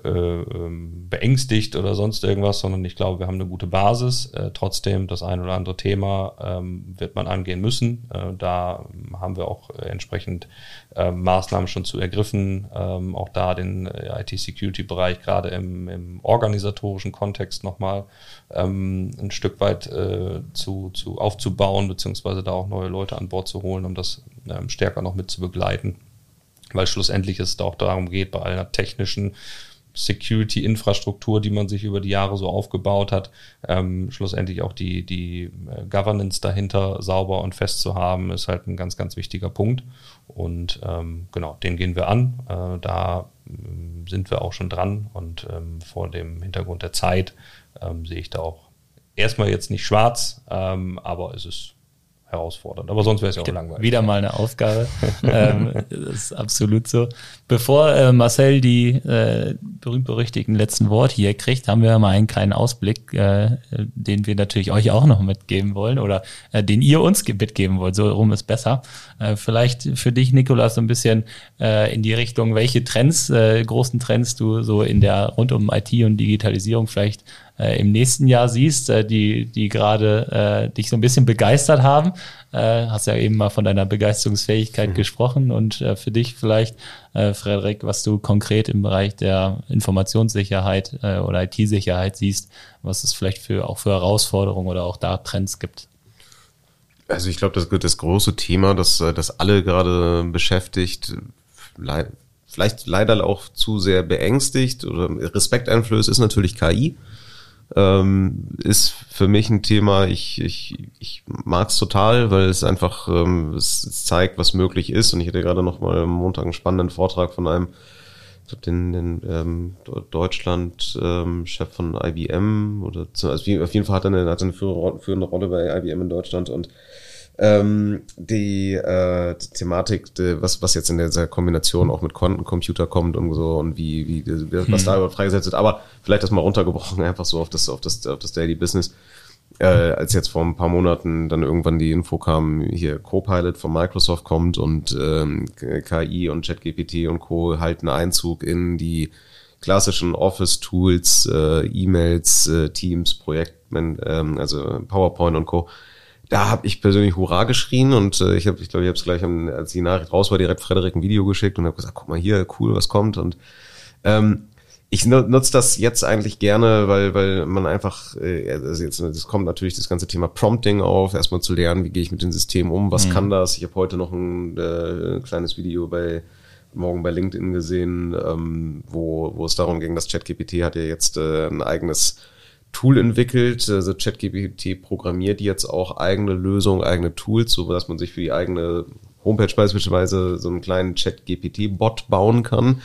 S4: äh, ähm, beängstigt oder sonst irgendwas, sondern ich glaube, wir haben eine gute Basis. Äh, trotzdem, das ein oder andere Thema ähm, wird man angehen müssen. Äh, da haben wir auch entsprechend äh, Maßnahmen schon zu ergriffen, ähm, auch da den äh, IT-Security-Bereich gerade im, im, organisatorischen Kontext nochmal ähm, ein Stück weit äh, zu, zu aufzubauen, beziehungsweise da auch neue Leute an Bord zu holen, um das ähm, stärker noch mit zu begleiten. Weil schlussendlich es auch darum geht, bei einer technischen Security-Infrastruktur, die man sich über die Jahre so aufgebaut hat, ähm, schlussendlich auch die, die äh, Governance dahinter sauber und fest zu haben, ist halt ein ganz, ganz wichtiger Punkt. Und ähm, genau, den gehen wir an. Äh, da sind wir auch schon dran und ähm, vor dem Hintergrund der Zeit ähm, sehe ich da auch erstmal jetzt nicht schwarz, ähm, aber es ist herausfordernd. Aber sonst wäre es ja auch langweilig.
S1: Wieder mal eine Aufgabe. ähm, das ist absolut so. Bevor äh, Marcel die äh, berühmt-berüchtigten letzten Worte hier kriegt, haben wir mal einen kleinen Ausblick, äh, den wir natürlich euch auch noch mitgeben wollen oder äh, den ihr uns mitgeben wollt. So rum ist besser. Äh, vielleicht für dich, Nikolas, so ein bisschen äh, in die Richtung, welche Trends, äh, großen Trends du so in der rund um IT und Digitalisierung vielleicht äh, im nächsten Jahr siehst, äh, die, die gerade äh, dich so ein bisschen begeistert haben. Äh, hast ja eben mal von deiner Begeisterungsfähigkeit mhm. gesprochen und äh, für dich vielleicht, äh, Frederik, was du konkret im Bereich der Informationssicherheit äh, oder IT-Sicherheit siehst, was es vielleicht für auch für Herausforderungen oder auch da Trends gibt.
S3: Also ich glaube, das, das große Thema, das, das alle gerade beschäftigt, vielleicht leider auch zu sehr beängstigt oder Respekt einflößt, ist natürlich KI ähm, ist für mich ein Thema, ich, ich, ich mag es total, weil es einfach ähm, es, es zeigt, was möglich ist. Und ich hatte gerade noch mal am Montag einen spannenden Vortrag von einem, ich glaube, den, den ähm, Deutschland-Chef ähm, von IBM oder also auf jeden Fall hat er eine, hat eine führende Rolle bei IBM in Deutschland und ähm, die, äh, die Thematik, die, was, was jetzt in dieser Kombination auch mit Quantencomputer kommt und so und wie, wie was da mhm. überhaupt freigesetzt wird, aber vielleicht das mal runtergebrochen, einfach so auf das, auf das, auf das Daily Business. Äh, als jetzt vor ein paar Monaten dann irgendwann die Info kam, hier Copilot von Microsoft kommt und ähm, KI und ChatGPT und Co. halten Einzug in die klassischen Office-Tools, äh, E-Mails, äh, Teams, Projektmen, ähm, also PowerPoint und Co da habe ich persönlich Hurra geschrien und äh, ich habe, ich glaube, ich habe es gleich, als die Nachricht raus war, direkt Frederik ein Video geschickt und habe gesagt, guck mal hier, cool, was kommt und ähm, ich nutze das jetzt eigentlich gerne, weil weil man einfach, äh, also jetzt das kommt natürlich das ganze Thema Prompting auf, erstmal zu lernen, wie gehe ich mit dem System um, was mhm. kann das. Ich habe heute noch ein äh, kleines Video bei morgen bei LinkedIn gesehen, ähm, wo wo es darum ging, dass ChatGPT hat ja jetzt äh, ein eigenes Tool entwickelt. Also ChatGPT programmiert jetzt auch eigene Lösungen, eigene Tools, so dass man sich für die eigene Homepage beispielsweise so einen kleinen ChatGPT-Bot bauen kann.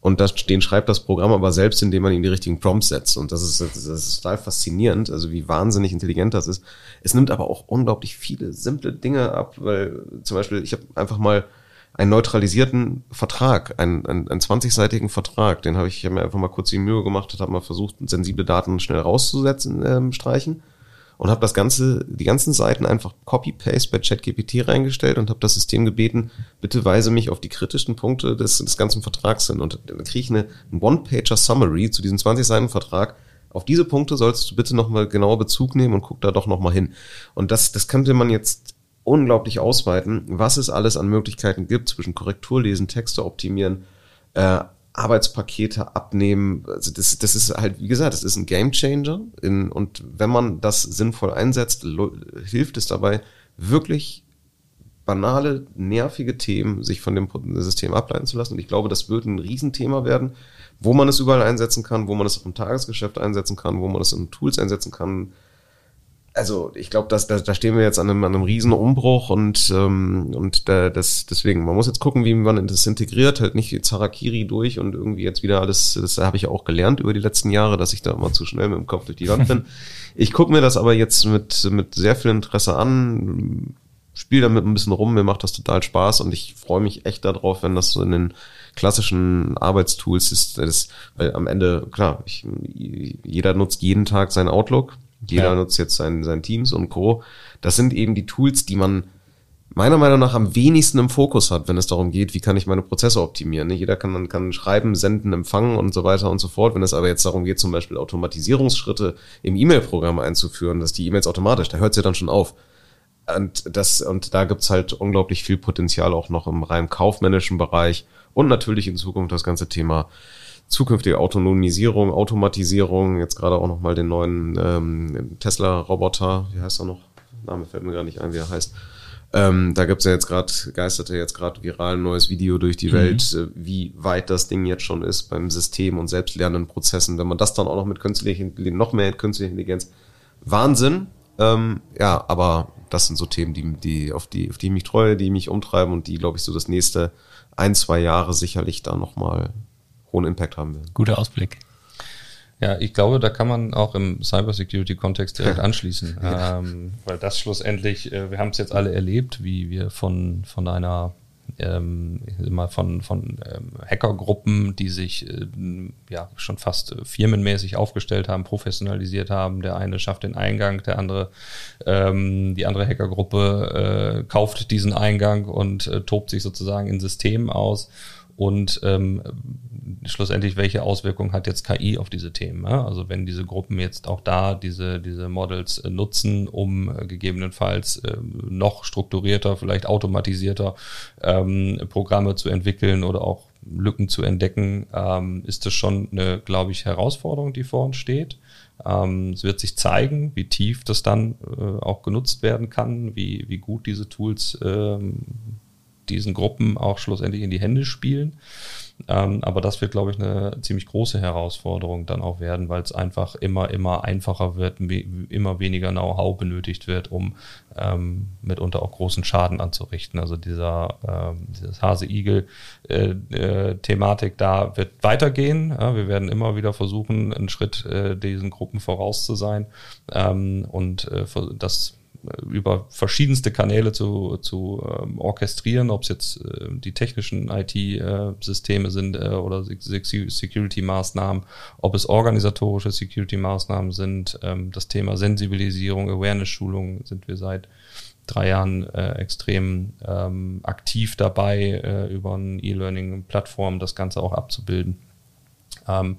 S3: Und das, den schreibt das Programm aber selbst, indem man ihm die richtigen Prompts setzt. Und das ist, das ist total faszinierend, also wie wahnsinnig intelligent das ist. Es nimmt aber auch unglaublich viele simple Dinge ab, weil zum Beispiel, ich habe einfach mal einen neutralisierten Vertrag, einen, einen, einen 20-seitigen Vertrag, den habe ich, hab mir einfach mal kurz die Mühe gemacht, habe mal versucht, sensible Daten schnell rauszusetzen, ähm, streichen und habe das ganze, die ganzen Seiten einfach Copy-Paste bei ChatGPT reingestellt und habe das System gebeten, bitte weise mich auf die kritischen Punkte des, des ganzen Vertrags hin. Und dann kriege ich eine, ein One-Pager-Summary zu diesem 20-Seiten-Vertrag. Auf diese Punkte sollst du bitte nochmal genauer Bezug nehmen und guck da doch nochmal hin. Und das, das könnte man jetzt unglaublich ausweiten, was es alles an Möglichkeiten gibt zwischen Korrekturlesen, Texte optimieren, äh, Arbeitspakete abnehmen. Also das, das ist halt, wie gesagt, das ist ein Gamechanger. In, und wenn man das sinnvoll einsetzt, hilft es dabei, wirklich banale, nervige Themen sich von dem System ableiten zu lassen. Und ich glaube, das wird ein Riesenthema werden, wo man es überall einsetzen kann, wo man es auch im Tagesgeschäft einsetzen kann, wo man es in Tools einsetzen kann, also ich glaube, dass da, da stehen wir jetzt an einem, an einem riesen Umbruch und ähm, und da, das deswegen man muss jetzt gucken, wie man das integriert, halt nicht Zarakiri durch und irgendwie jetzt wieder alles. Das habe ich auch gelernt über die letzten Jahre, dass ich da immer zu schnell mit dem Kopf durch die Wand bin. ich gucke mir das aber jetzt mit mit sehr viel Interesse an, spiele damit ein bisschen rum, mir macht das total Spaß und ich freue mich echt darauf, wenn das so in den klassischen Arbeitstools ist, das, weil am Ende, klar, ich, jeder nutzt jeden Tag sein Outlook, jeder ja. nutzt jetzt sein, sein Teams und Co. Das sind eben die Tools, die man meiner Meinung nach am wenigsten im Fokus hat, wenn es darum geht, wie kann ich meine Prozesse optimieren. Ne? Jeder kann, kann schreiben, senden, empfangen und so weiter und so fort. Wenn es aber jetzt darum geht, zum Beispiel Automatisierungsschritte im E-Mail-Programm einzuführen, dass die E-Mails automatisch, da hört es ja dann schon auf. Und das, und da gibt's halt unglaublich viel Potenzial auch noch im rein kaufmännischen Bereich und natürlich in Zukunft das ganze Thema zukünftige Autonomisierung, Automatisierung, jetzt gerade auch nochmal den neuen ähm, Tesla-Roboter, wie heißt er noch? Name fällt mir gar nicht ein, wie er heißt. Ähm, da gibt's ja jetzt gerade, geisterte jetzt gerade viral ein neues Video durch die mhm. Welt, äh, wie weit das Ding jetzt schon ist beim System und selbstlernenden Prozessen. Wenn man das dann auch noch mit künstlicher noch mehr künstlicher Intelligenz, Wahnsinn. Ähm, ja, aber das sind so Themen, die, die, auf die, auf die ich mich treue, die mich umtreiben und die, glaube ich, so das nächste ein, zwei Jahre sicherlich da nochmal hohen Impact haben werden.
S1: Guter Ausblick.
S4: Ja, ich glaube, da kann man auch im Cybersecurity-Kontext direkt anschließen, ähm, weil das schlussendlich, äh, wir haben es jetzt alle erlebt, wie wir von, von einer ähm, immer von, von ähm, Hackergruppen, die sich äh, ja schon fast äh, firmenmäßig aufgestellt haben, professionalisiert haben. Der eine schafft den Eingang, der andere, ähm, die andere Hackergruppe äh, kauft diesen Eingang und äh, tobt sich sozusagen in Systemen aus und ähm, schlussendlich, welche Auswirkungen hat jetzt KI auf diese Themen? Ja? Also wenn diese Gruppen jetzt auch da diese, diese Models äh, nutzen, um äh, gegebenenfalls äh, noch strukturierter, vielleicht automatisierter ähm, Programme zu entwickeln oder auch Lücken zu entdecken, ähm, ist das schon eine, glaube ich, Herausforderung, die vor uns steht. Ähm, es wird sich zeigen, wie tief das dann äh, auch genutzt werden kann, wie, wie gut diese Tools ähm, diesen Gruppen auch schlussendlich in die Hände spielen. Ähm, aber das wird, glaube ich, eine ziemlich große Herausforderung dann auch werden, weil es einfach immer, immer einfacher wird, immer weniger Know-how benötigt wird, um ähm, mitunter auch großen Schaden anzurichten. Also dieser ähm, dieses Hase-Igel-Thematik äh, äh, da wird weitergehen. Ja, wir werden immer wieder versuchen, einen Schritt äh, diesen Gruppen voraus zu sein ähm, und äh, das über verschiedenste Kanäle zu, zu ähm, orchestrieren, ob es jetzt äh, die technischen IT-Systeme sind äh, oder Security-Maßnahmen, ob es organisatorische Security-Maßnahmen sind. Ähm, das Thema Sensibilisierung, Awareness-Schulung sind wir seit drei Jahren äh, extrem ähm, aktiv dabei, äh, über eine E-Learning-Plattform das Ganze auch abzubilden. Ähm,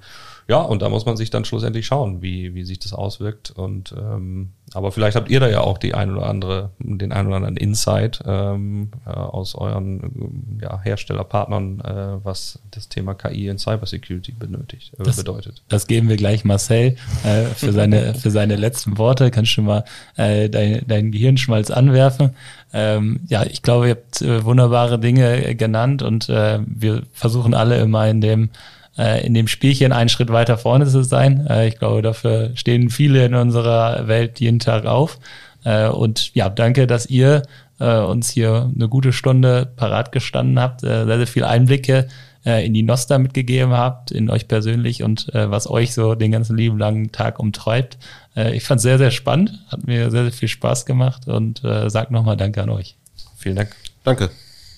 S4: ja, und da muss man sich dann schlussendlich schauen, wie, wie sich das auswirkt. Und ähm, aber vielleicht habt ihr da ja auch die ein oder andere, den ein oder anderen Insight ähm, äh, aus euren ja, Herstellerpartnern, äh, was das Thema KI in Cybersecurity benötigt, äh,
S1: das,
S4: bedeutet.
S1: Das geben wir gleich Marcel äh, für seine für seine letzten Worte. Kannst du mal äh, dein, dein Gehirnschmalz anwerfen? Ähm, ja, ich glaube, ihr habt äh, wunderbare Dinge genannt und äh, wir versuchen alle immer in dem äh, in dem Spielchen einen Schritt weiter vorne zu sein. Äh, ich glaube, dafür stehen viele in unserer Welt jeden Tag auf. Äh, und ja, danke, dass ihr äh, uns hier eine gute Stunde parat gestanden habt, äh, sehr, sehr viele Einblicke äh, in die Nosta mitgegeben habt, in euch persönlich und äh, was euch so den ganzen lieben langen Tag umtreibt. Äh, ich fand es sehr, sehr spannend, hat mir sehr, sehr viel Spaß gemacht und äh, sag nochmal Danke an euch.
S4: Vielen Dank.
S3: Danke.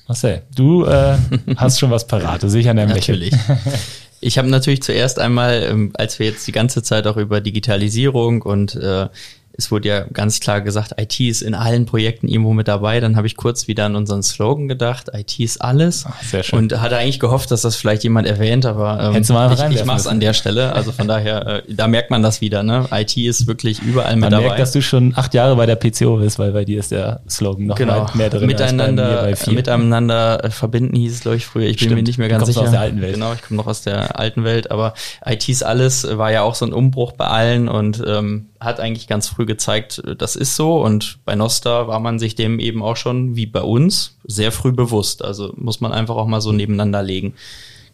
S1: Marcel, du äh, hast schon was parat, sicher an deinem
S2: Natürlich. Ich habe natürlich zuerst einmal, ähm, als wir jetzt die ganze Zeit auch über Digitalisierung und äh, es wurde ja ganz klar gesagt, IT ist in allen Projekten irgendwo mit dabei. Dann habe ich kurz wieder an unseren Slogan gedacht, IT ist alles. Ach, sehr schön. Und hatte eigentlich gehofft, dass das vielleicht jemand erwähnt, aber ähm, ich, ich mache es an der Stelle. Also von daher, äh, da merkt man das wieder. Ne? IT ist wirklich überall mit man dabei. Man merkt,
S1: dass du schon acht Jahre bei der PCO bist, weil bei dir ist der Slogan noch
S2: genau. mehr drin. Miteinander, miteinander äh, verbinden hieß es, glaube ich, früher. Ich Stimmt. bin mir nicht mehr ganz sicher. aus der alten Welt. Genau, ich komme noch aus der alten Welt, aber IT ist alles war ja auch so ein Umbruch bei allen und ähm, hat eigentlich ganz früh gezeigt, das ist so. Und bei Nosta war man sich dem eben auch schon, wie bei uns, sehr früh bewusst. Also muss man einfach auch mal so nebeneinander legen.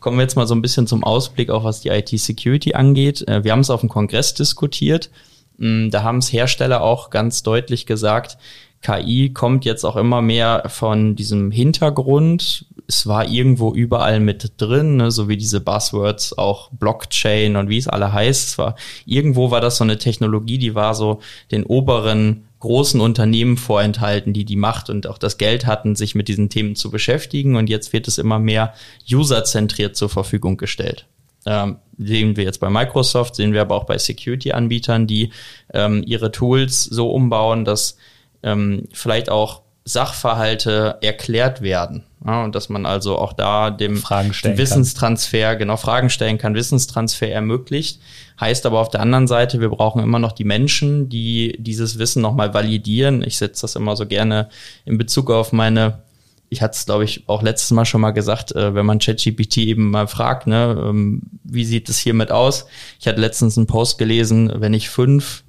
S2: Kommen wir jetzt mal so ein bisschen zum Ausblick, auch was die IT-Security angeht. Äh, wir haben es auf dem Kongress diskutiert. Mm, da haben es Hersteller auch ganz deutlich gesagt, KI kommt jetzt auch immer mehr von diesem Hintergrund. Es war irgendwo überall mit drin, ne, so wie diese Buzzwords, auch Blockchain und wie es alle heißt. Es war, irgendwo war das so eine Technologie, die war so den oberen großen Unternehmen vorenthalten, die die Macht und auch das Geld hatten, sich mit diesen Themen zu beschäftigen. Und jetzt wird es immer mehr userzentriert zur Verfügung gestellt. Ähm, sehen wir jetzt bei Microsoft, sehen wir aber auch bei Security-Anbietern, die ähm, ihre Tools so umbauen, dass ähm, vielleicht auch Sachverhalte erklärt werden. Ja, und dass man also auch da dem Wissenstransfer, kann. genau Fragen stellen kann, Wissenstransfer ermöglicht. Heißt aber auf der anderen Seite, wir brauchen immer noch die Menschen, die dieses Wissen nochmal validieren. Ich setze das immer so gerne in Bezug auf meine ich hatte es, glaube ich, auch letztes Mal schon mal gesagt, äh, wenn man ChatGPT eben mal fragt, ne, ähm, wie sieht es hiermit aus? Ich hatte letztens einen Post gelesen, wenn ich fünf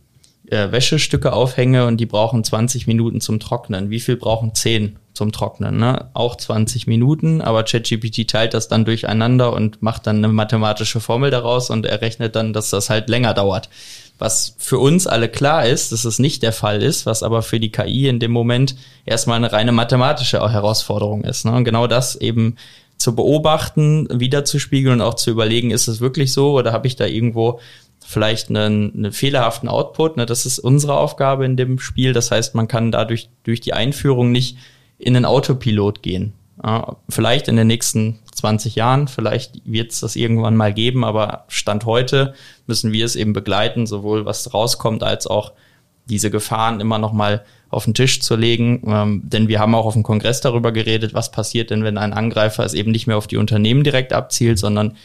S2: äh, Wäschestücke aufhänge und die brauchen 20 Minuten zum Trocknen. Wie viel brauchen 10 zum Trocknen? Ne? Auch 20 Minuten, aber ChatGPT teilt das dann durcheinander und macht dann eine mathematische Formel daraus und errechnet dann, dass das halt länger dauert. Was für uns alle klar ist, dass es nicht der Fall ist, was aber für die KI in dem Moment erstmal eine reine mathematische Herausforderung ist. Ne? Und genau das eben zu beobachten, wiederzuspiegeln und auch zu überlegen, ist es wirklich so oder habe ich da irgendwo vielleicht einen, einen fehlerhaften Output. Ne? Das ist unsere Aufgabe in dem Spiel. Das heißt, man kann dadurch durch die Einführung nicht in den Autopilot gehen. Ja, vielleicht in den nächsten 20 Jahren, vielleicht wird es das irgendwann mal geben, aber Stand heute müssen wir es eben begleiten, sowohl was rauskommt, als auch diese Gefahren immer noch mal auf den Tisch zu legen. Ähm, denn wir haben auch auf dem Kongress darüber geredet, was passiert denn, wenn ein Angreifer es eben nicht mehr auf die Unternehmen direkt abzielt, sondern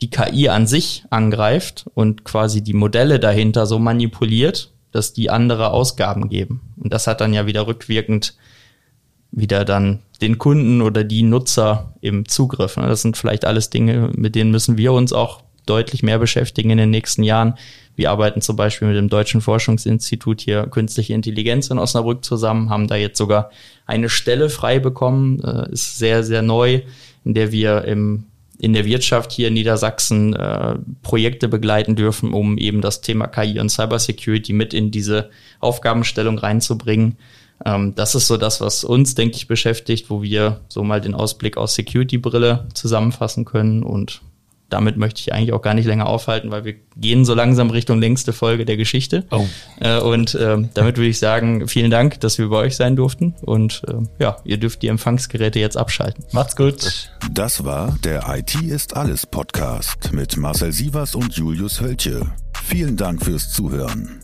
S2: die KI an sich angreift und quasi die Modelle dahinter so manipuliert, dass die andere Ausgaben geben. Und das hat dann ja wieder rückwirkend wieder dann den Kunden oder die Nutzer im Zugriff. Das sind vielleicht alles Dinge, mit denen müssen wir uns auch deutlich mehr beschäftigen in den nächsten Jahren. Wir arbeiten zum Beispiel mit dem Deutschen Forschungsinstitut hier Künstliche Intelligenz in Osnabrück zusammen, haben da jetzt sogar eine Stelle frei bekommen, äh, ist sehr, sehr neu, in der wir im in der Wirtschaft hier in Niedersachsen äh, Projekte begleiten dürfen, um eben das Thema KI und Cybersecurity mit in diese Aufgabenstellung reinzubringen. Ähm, das ist so das, was uns, denke ich, beschäftigt, wo wir so mal den Ausblick aus Security-Brille zusammenfassen können und damit möchte ich eigentlich auch gar nicht länger aufhalten, weil wir gehen so langsam Richtung längste Folge der Geschichte. Oh. Äh, und äh, damit würde ich sagen, vielen Dank, dass wir bei euch sein durften. Und äh, ja, ihr dürft die Empfangsgeräte jetzt abschalten.
S1: Macht's gut.
S5: Das war der IT ist alles Podcast mit Marcel Sievers und Julius Hölche. Vielen Dank fürs Zuhören.